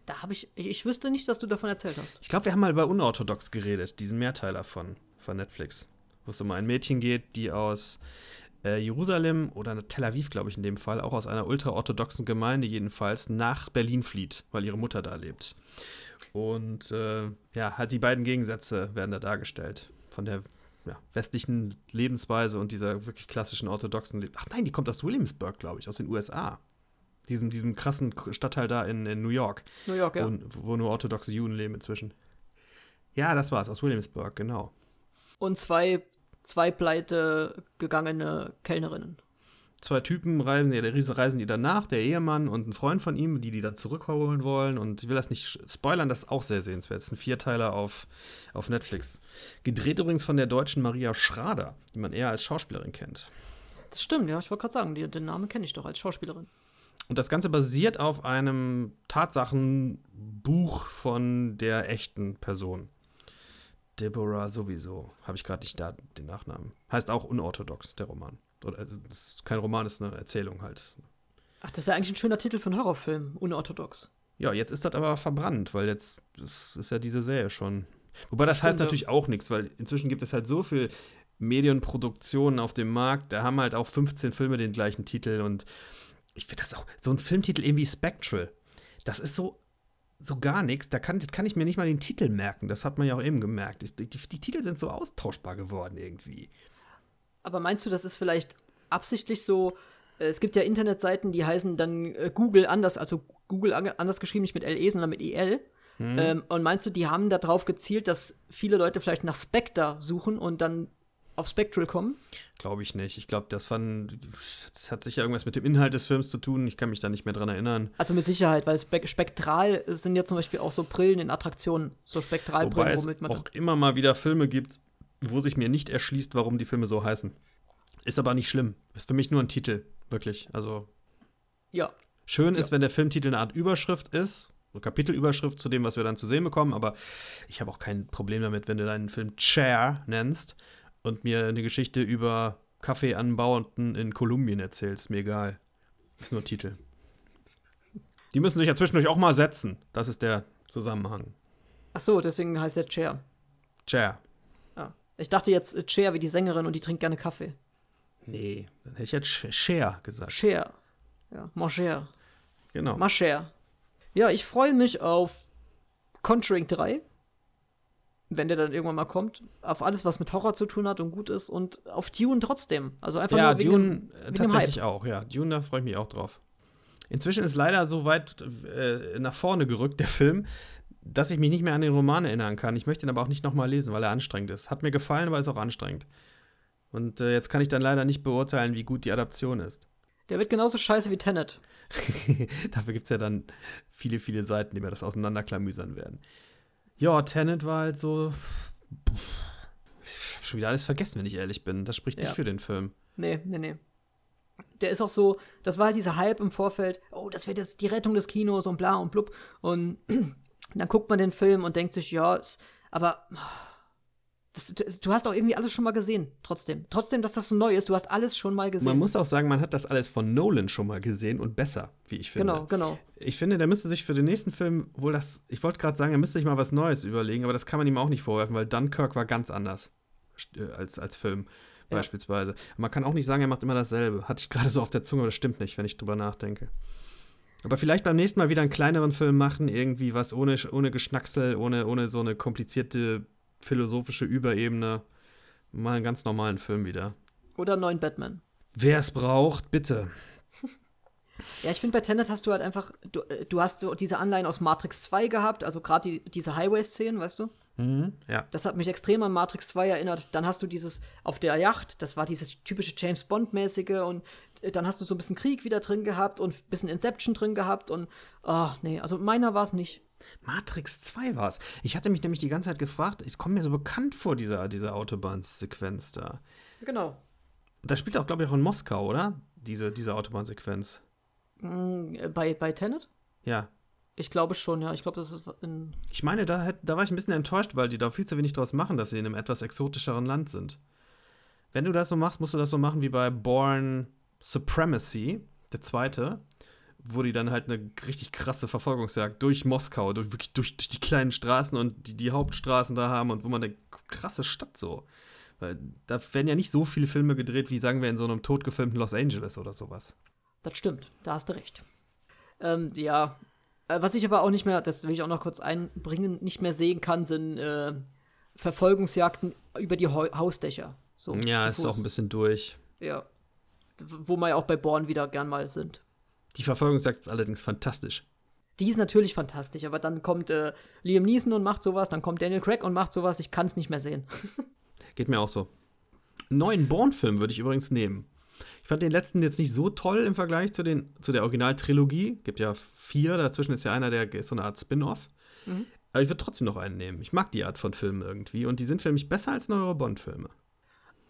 Da habe ich, ich wüsste nicht, dass du davon erzählt hast. Ich glaube, wir haben mal über Unorthodox geredet, diesen Mehrteiler von, von Netflix wo es um ein Mädchen geht, die aus äh, Jerusalem oder Tel Aviv, glaube ich in dem Fall, auch aus einer ultraorthodoxen Gemeinde jedenfalls, nach Berlin flieht, weil ihre Mutter da lebt. Und äh, ja, halt die beiden Gegensätze werden da dargestellt. Von der ja, westlichen Lebensweise und dieser wirklich klassischen orthodoxen. Le Ach nein, die kommt aus Williamsburg, glaube ich, aus den USA. Diesem, diesem krassen Stadtteil da in, in New York. New York, ja. Wo, wo nur orthodoxe Juden leben inzwischen. Ja, das war's, aus Williamsburg, genau. Und zwei zwei pleite gegangene Kellnerinnen. Zwei Typen reisen, ja, reisen die danach, der Ehemann und ein Freund von ihm, die die dann zurückholen wollen. Und ich will das nicht spoilern, das ist auch sehr sehenswert. Das ist ein Vierteiler auf, auf Netflix. Gedreht übrigens von der deutschen Maria Schrader, die man eher als Schauspielerin kennt. Das stimmt, ja, ich wollte gerade sagen, die, den Namen kenne ich doch als Schauspielerin. Und das Ganze basiert auf einem Tatsachenbuch von der echten Person. Deborah sowieso. Habe ich gerade nicht da den Nachnamen. Heißt auch unorthodox, der Roman. Oder äh, das ist kein Roman, ist eine Erzählung halt. Ach, das wäre eigentlich ein schöner Titel für einen Horrorfilm, unorthodox. Ja, jetzt ist das aber verbrannt, weil jetzt das ist ja diese Serie schon. Wobei das Stimmt, heißt natürlich ja. auch nichts, weil inzwischen gibt es halt so viel Medienproduktionen auf dem Markt, da haben halt auch 15 Filme den gleichen Titel und ich finde das auch so ein Filmtitel irgendwie Spectral. Das ist so so gar nichts. Da kann, kann ich mir nicht mal den Titel merken. Das hat man ja auch eben gemerkt. Die, die, die, Titel sind so austauschbar geworden irgendwie. Aber meinst du, das ist vielleicht absichtlich so? Äh, es gibt ja Internetseiten, die heißen dann äh, Google anders, also Google anders geschrieben, nicht mit LE, sondern mit IL. Hm. Ähm, und meinst du, die haben darauf gezielt, dass viele Leute vielleicht nach Spectre suchen und dann auf Spectral kommen? Glaube ich nicht. Ich glaube, das, das hat sicher irgendwas mit dem Inhalt des Films zu tun. Ich kann mich da nicht mehr dran erinnern. Also mit Sicherheit, weil Spe Spektral sind ja zum Beispiel auch so Brillen in Attraktionen, so Spektralbrillen, womit man. auch immer mal wieder Filme gibt, wo sich mir nicht erschließt, warum die Filme so heißen. Ist aber nicht schlimm. Ist für mich nur ein Titel, wirklich. Also. Ja. Schön ist, ja. wenn der Filmtitel eine Art Überschrift ist, eine Kapitelüberschrift zu dem, was wir dann zu sehen bekommen, aber ich habe auch kein Problem damit, wenn du deinen Film Chair nennst und mir eine Geschichte über Kaffeeanbauenden in Kolumbien erzählst. Mir egal. Ist nur Titel. Die müssen sich ja zwischendurch auch mal setzen. Das ist der Zusammenhang. Ach so, deswegen heißt der Chair. Chair. Ah. Ich dachte jetzt äh, Chair wie die Sängerin und die trinkt gerne Kaffee. Nee, dann hätte ich jetzt Cher gesagt. Cher. Ja, Manger. Genau. Macher. Ja, ich freue mich auf Conjuring 3 wenn der dann irgendwann mal kommt, auf alles, was mit Horror zu tun hat und gut ist und auf Dune trotzdem. Also einfach ja, nur wegen Dune dem, wegen tatsächlich auch, ja. Dune, da freue ich mich auch drauf. Inzwischen ist leider so weit äh, nach vorne gerückt, der Film, dass ich mich nicht mehr an den Roman erinnern kann. Ich möchte ihn aber auch nicht nochmal lesen, weil er anstrengend ist. Hat mir gefallen, aber ist auch anstrengend. Und äh, jetzt kann ich dann leider nicht beurteilen, wie gut die Adaption ist. Der wird genauso scheiße wie Tenet. [LAUGHS] Dafür gibt es ja dann viele, viele Seiten, die mir das auseinanderklamüsern werden. Ja, Tenet war halt so. Ich hab schon wieder alles vergessen, wenn ich ehrlich bin. Das spricht ja. nicht für den Film. Nee, nee, nee. Der ist auch so, das war halt dieser Hype im Vorfeld, oh, das wird jetzt die Rettung des Kinos und bla und blub. Und [CLEARS THROAT] dann guckt man den Film und denkt sich, ja, aber das, du hast auch irgendwie alles schon mal gesehen, trotzdem. Trotzdem, dass das so neu ist, du hast alles schon mal gesehen. Man muss auch sagen, man hat das alles von Nolan schon mal gesehen und besser, wie ich finde. Genau, genau. Ich finde, der müsste sich für den nächsten Film wohl das, ich wollte gerade sagen, er müsste sich mal was Neues überlegen, aber das kann man ihm auch nicht vorwerfen, weil Dunkirk war ganz anders äh, als, als Film ja. beispielsweise. Man kann auch nicht sagen, er macht immer dasselbe. Hatte ich gerade so auf der Zunge, aber das stimmt nicht, wenn ich drüber nachdenke. Aber vielleicht beim nächsten Mal wieder einen kleineren Film machen, irgendwie was ohne, ohne Geschnacksel, ohne, ohne so eine komplizierte philosophische Überebene. Mal einen ganz normalen Film wieder. Oder einen neuen Batman. Wer es braucht, bitte. [LAUGHS] Ja, ich finde, bei Tenet hast du halt einfach, du, äh, du hast so diese Anleihen aus Matrix 2 gehabt, also gerade die, diese Highway-Szenen, weißt du? Mhm, ja. Das hat mich extrem an Matrix 2 erinnert. Dann hast du dieses auf der Yacht, das war dieses typische James Bond-mäßige und äh, dann hast du so ein bisschen Krieg wieder drin gehabt und ein bisschen Inception drin gehabt und, oh, nee, also meiner war es nicht. Matrix 2 war es. Ich hatte mich nämlich die ganze Zeit gefragt, es kommt mir so bekannt vor, diese, diese Autobahnsequenz da. Genau. Da spielt auch, glaube ich, auch in Moskau, oder? Diese, diese Autobahnsequenz. Mm, äh, Bei, bei Tenet? Ja. Ich glaube schon, ja. Ich glaube, das ist in. Ich meine, da, da war ich ein bisschen enttäuscht, weil die da viel zu wenig draus machen, dass sie in einem etwas exotischeren Land sind. Wenn du das so machst, musst du das so machen wie bei Born Supremacy, der zweite, wo die dann halt eine richtig krasse Verfolgungsjagd durch Moskau, durch, wirklich durch, durch die kleinen Straßen und die, die Hauptstraßen da haben und wo man denkt, krasse Stadt so. Weil da werden ja nicht so viele Filme gedreht, wie sagen wir in so einem totgefilmten Los Angeles oder sowas. Das stimmt, da hast du recht. Ähm, ja. Äh, Was ich aber auch nicht mehr, das will ich auch noch kurz einbringen, nicht mehr sehen kann, sind äh, Verfolgungsjagden über die Hau- Hausdächer. So, Ja, ist auch ein bisschen durch. Ja. Wo wir ja auch bei Born wieder gern mal sind. Die Verfolgungsjagd ist allerdings fantastisch. Die ist natürlich fantastisch, aber dann kommt äh, Liam Neeson und macht sowas, dann kommt Daniel Craig und macht sowas, ich kann es nicht mehr sehen. [LAUGHS] Geht mir auch so. Einen neuen Bourne-Film würde ich übrigens nehmen. Ich fand den letzten jetzt nicht so toll im Vergleich zu, den, zu der Originaltrilogie. Gibt ja vier, dazwischen ist ja einer, der ist so eine Art Spin-off. Mhm. Aber ich würde trotzdem noch einen nehmen. Ich mag die Art von Filmen irgendwie und die sind für mich besser als neuere Bond-Filme.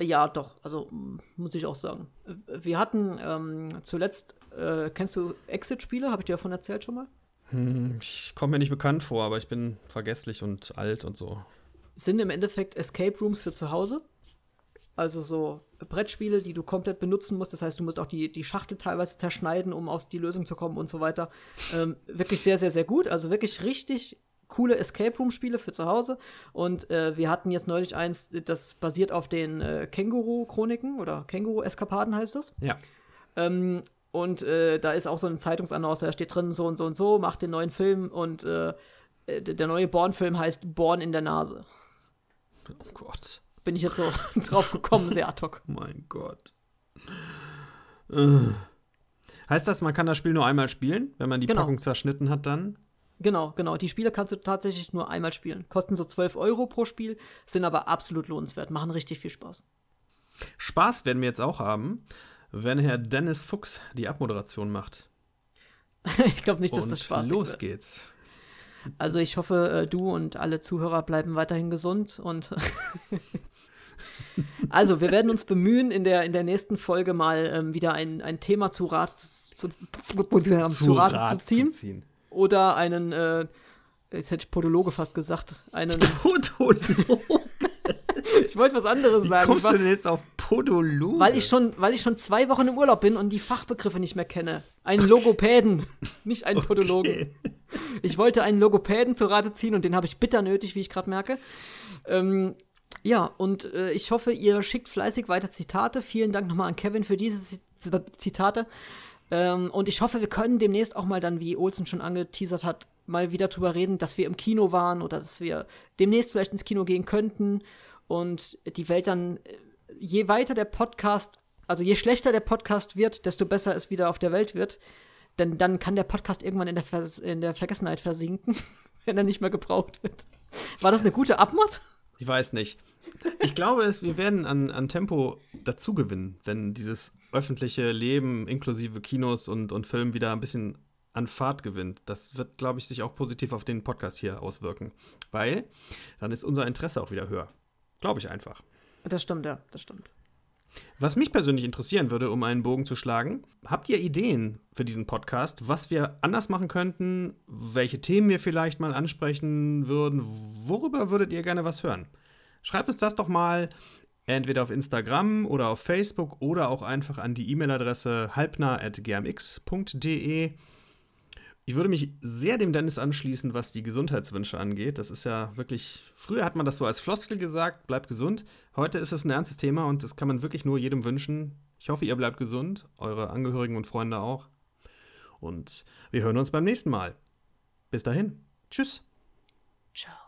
Ja, doch, also mm, muss ich auch sagen. Wir hatten ähm, zuletzt, äh, kennst du Exit-Spiele? Habe ich dir davon erzählt schon mal? Hm, ich komme mir nicht bekannt vor, aber ich bin vergesslich und alt und so. sind im Endeffekt Escape Rooms für zu Hause. Also so Brettspiele, die du komplett benutzen musst. Das heißt, du musst auch die, die Schachtel teilweise zerschneiden, um aus die Lösung zu kommen und so weiter. Ähm, wirklich sehr, sehr, sehr gut. Also wirklich richtig coole Escape Room Spiele für zu Hause. Und äh, wir hatten jetzt neulich eins, das basiert auf den äh, Känguru-Chroniken oder Känguru-Eskapaden heißt das. Ja. Ähm, und äh, da ist auch so ein Zeitungsannonce, da steht drin so und so und so, macht den neuen Film und äh, äh, der neue Born-Film heißt Born in der Nase. Oh Gott. Bin ich jetzt so [LAUGHS] drauf gekommen, sehr ad hoc. Mein Gott. Äh. Heißt das, man kann das Spiel nur einmal spielen? Wenn man die Genau. Packung zerschnitten hat, dann? Genau, genau. Die Spiele kannst du tatsächlich nur einmal spielen. Kosten so 12 Euro pro Spiel, sind aber absolut lohnenswert, machen richtig viel Spaß. Spaß werden wir jetzt auch haben, wenn Herr Dennis Fuchs die Abmoderation macht. [LAUGHS] ich glaube nicht, dass Und das Spaß los wird. geht's. Also ich hoffe, äh, du und alle Zuhörer bleiben weiterhin gesund und [LAUGHS] also wir werden uns bemühen, in der, in der nächsten Folge mal ähm, wieder ein, ein Thema zu Rat zu, zu, zu, Rate zu ziehen. Oder einen, äh, jetzt hätte ich Podologe fast gesagt, einen, [LAUGHS] Podologe. [LAUGHS] ich wollte was anderes Wie sagen. kommst war- du denn jetzt auf Podologe? Weil ich schon, weil ich schon zwei Wochen im Urlaub bin und die Fachbegriffe nicht mehr kenne. Einen Logopäden, [LAUGHS] nicht einen Podologen. Okay. Ich wollte einen Logopäden zu Rate ziehen und den habe ich bitter nötig, wie ich gerade merke. Ähm, ja, und äh, ich hoffe, ihr schickt fleißig weiter Zitate. Vielen Dank nochmal an Kevin für diese Zi- Zitate. Ähm, und ich hoffe, wir können demnächst auch mal dann, wie Olsen schon angeteasert hat, mal wieder drüber reden, dass wir im Kino waren oder dass wir demnächst vielleicht ins Kino gehen könnten und die Welt dann, äh, je weiter der Podcast, also je schlechter der Podcast wird, desto besser es wieder auf der Welt wird. Denn dann kann der Podcast irgendwann in der, Vers in der Vergessenheit versinken, [LAUGHS] wenn er nicht mehr gebraucht wird. War das eine gute Abmod? Ich weiß nicht. Ich glaube, es, wir werden an, an Tempo dazugewinnen, wenn dieses öffentliche Leben inklusive Kinos und, und Filmen wieder ein bisschen an Fahrt gewinnt. Das wird, glaube ich, sich auch positiv auf den Podcast hier auswirken. Weil dann ist unser Interesse auch wieder höher. Glaube ich einfach. Das stimmt, ja, das stimmt. Was mich persönlich interessieren würde, um einen Bogen zu schlagen, habt ihr Ideen für diesen Podcast, was wir anders machen könnten, welche Themen wir vielleicht mal ansprechen würden, worüber würdet ihr gerne was hören? Schreibt uns das doch mal entweder auf Instagram oder auf Facebook oder auch einfach an die E-Mail-Adresse halbnah.gmx.de. Ich würde mich sehr dem Dennis anschließen, was die Gesundheitswünsche angeht. Das ist ja wirklich, früher hat man das so als Floskel gesagt, bleibt gesund. Heute ist es ein ernstes Thema und das kann man wirklich nur jedem wünschen. Ich hoffe, ihr bleibt gesund, eure Angehörigen und Freunde auch. Und wir hören uns beim nächsten Mal. Bis dahin. Tschüss. Ciao.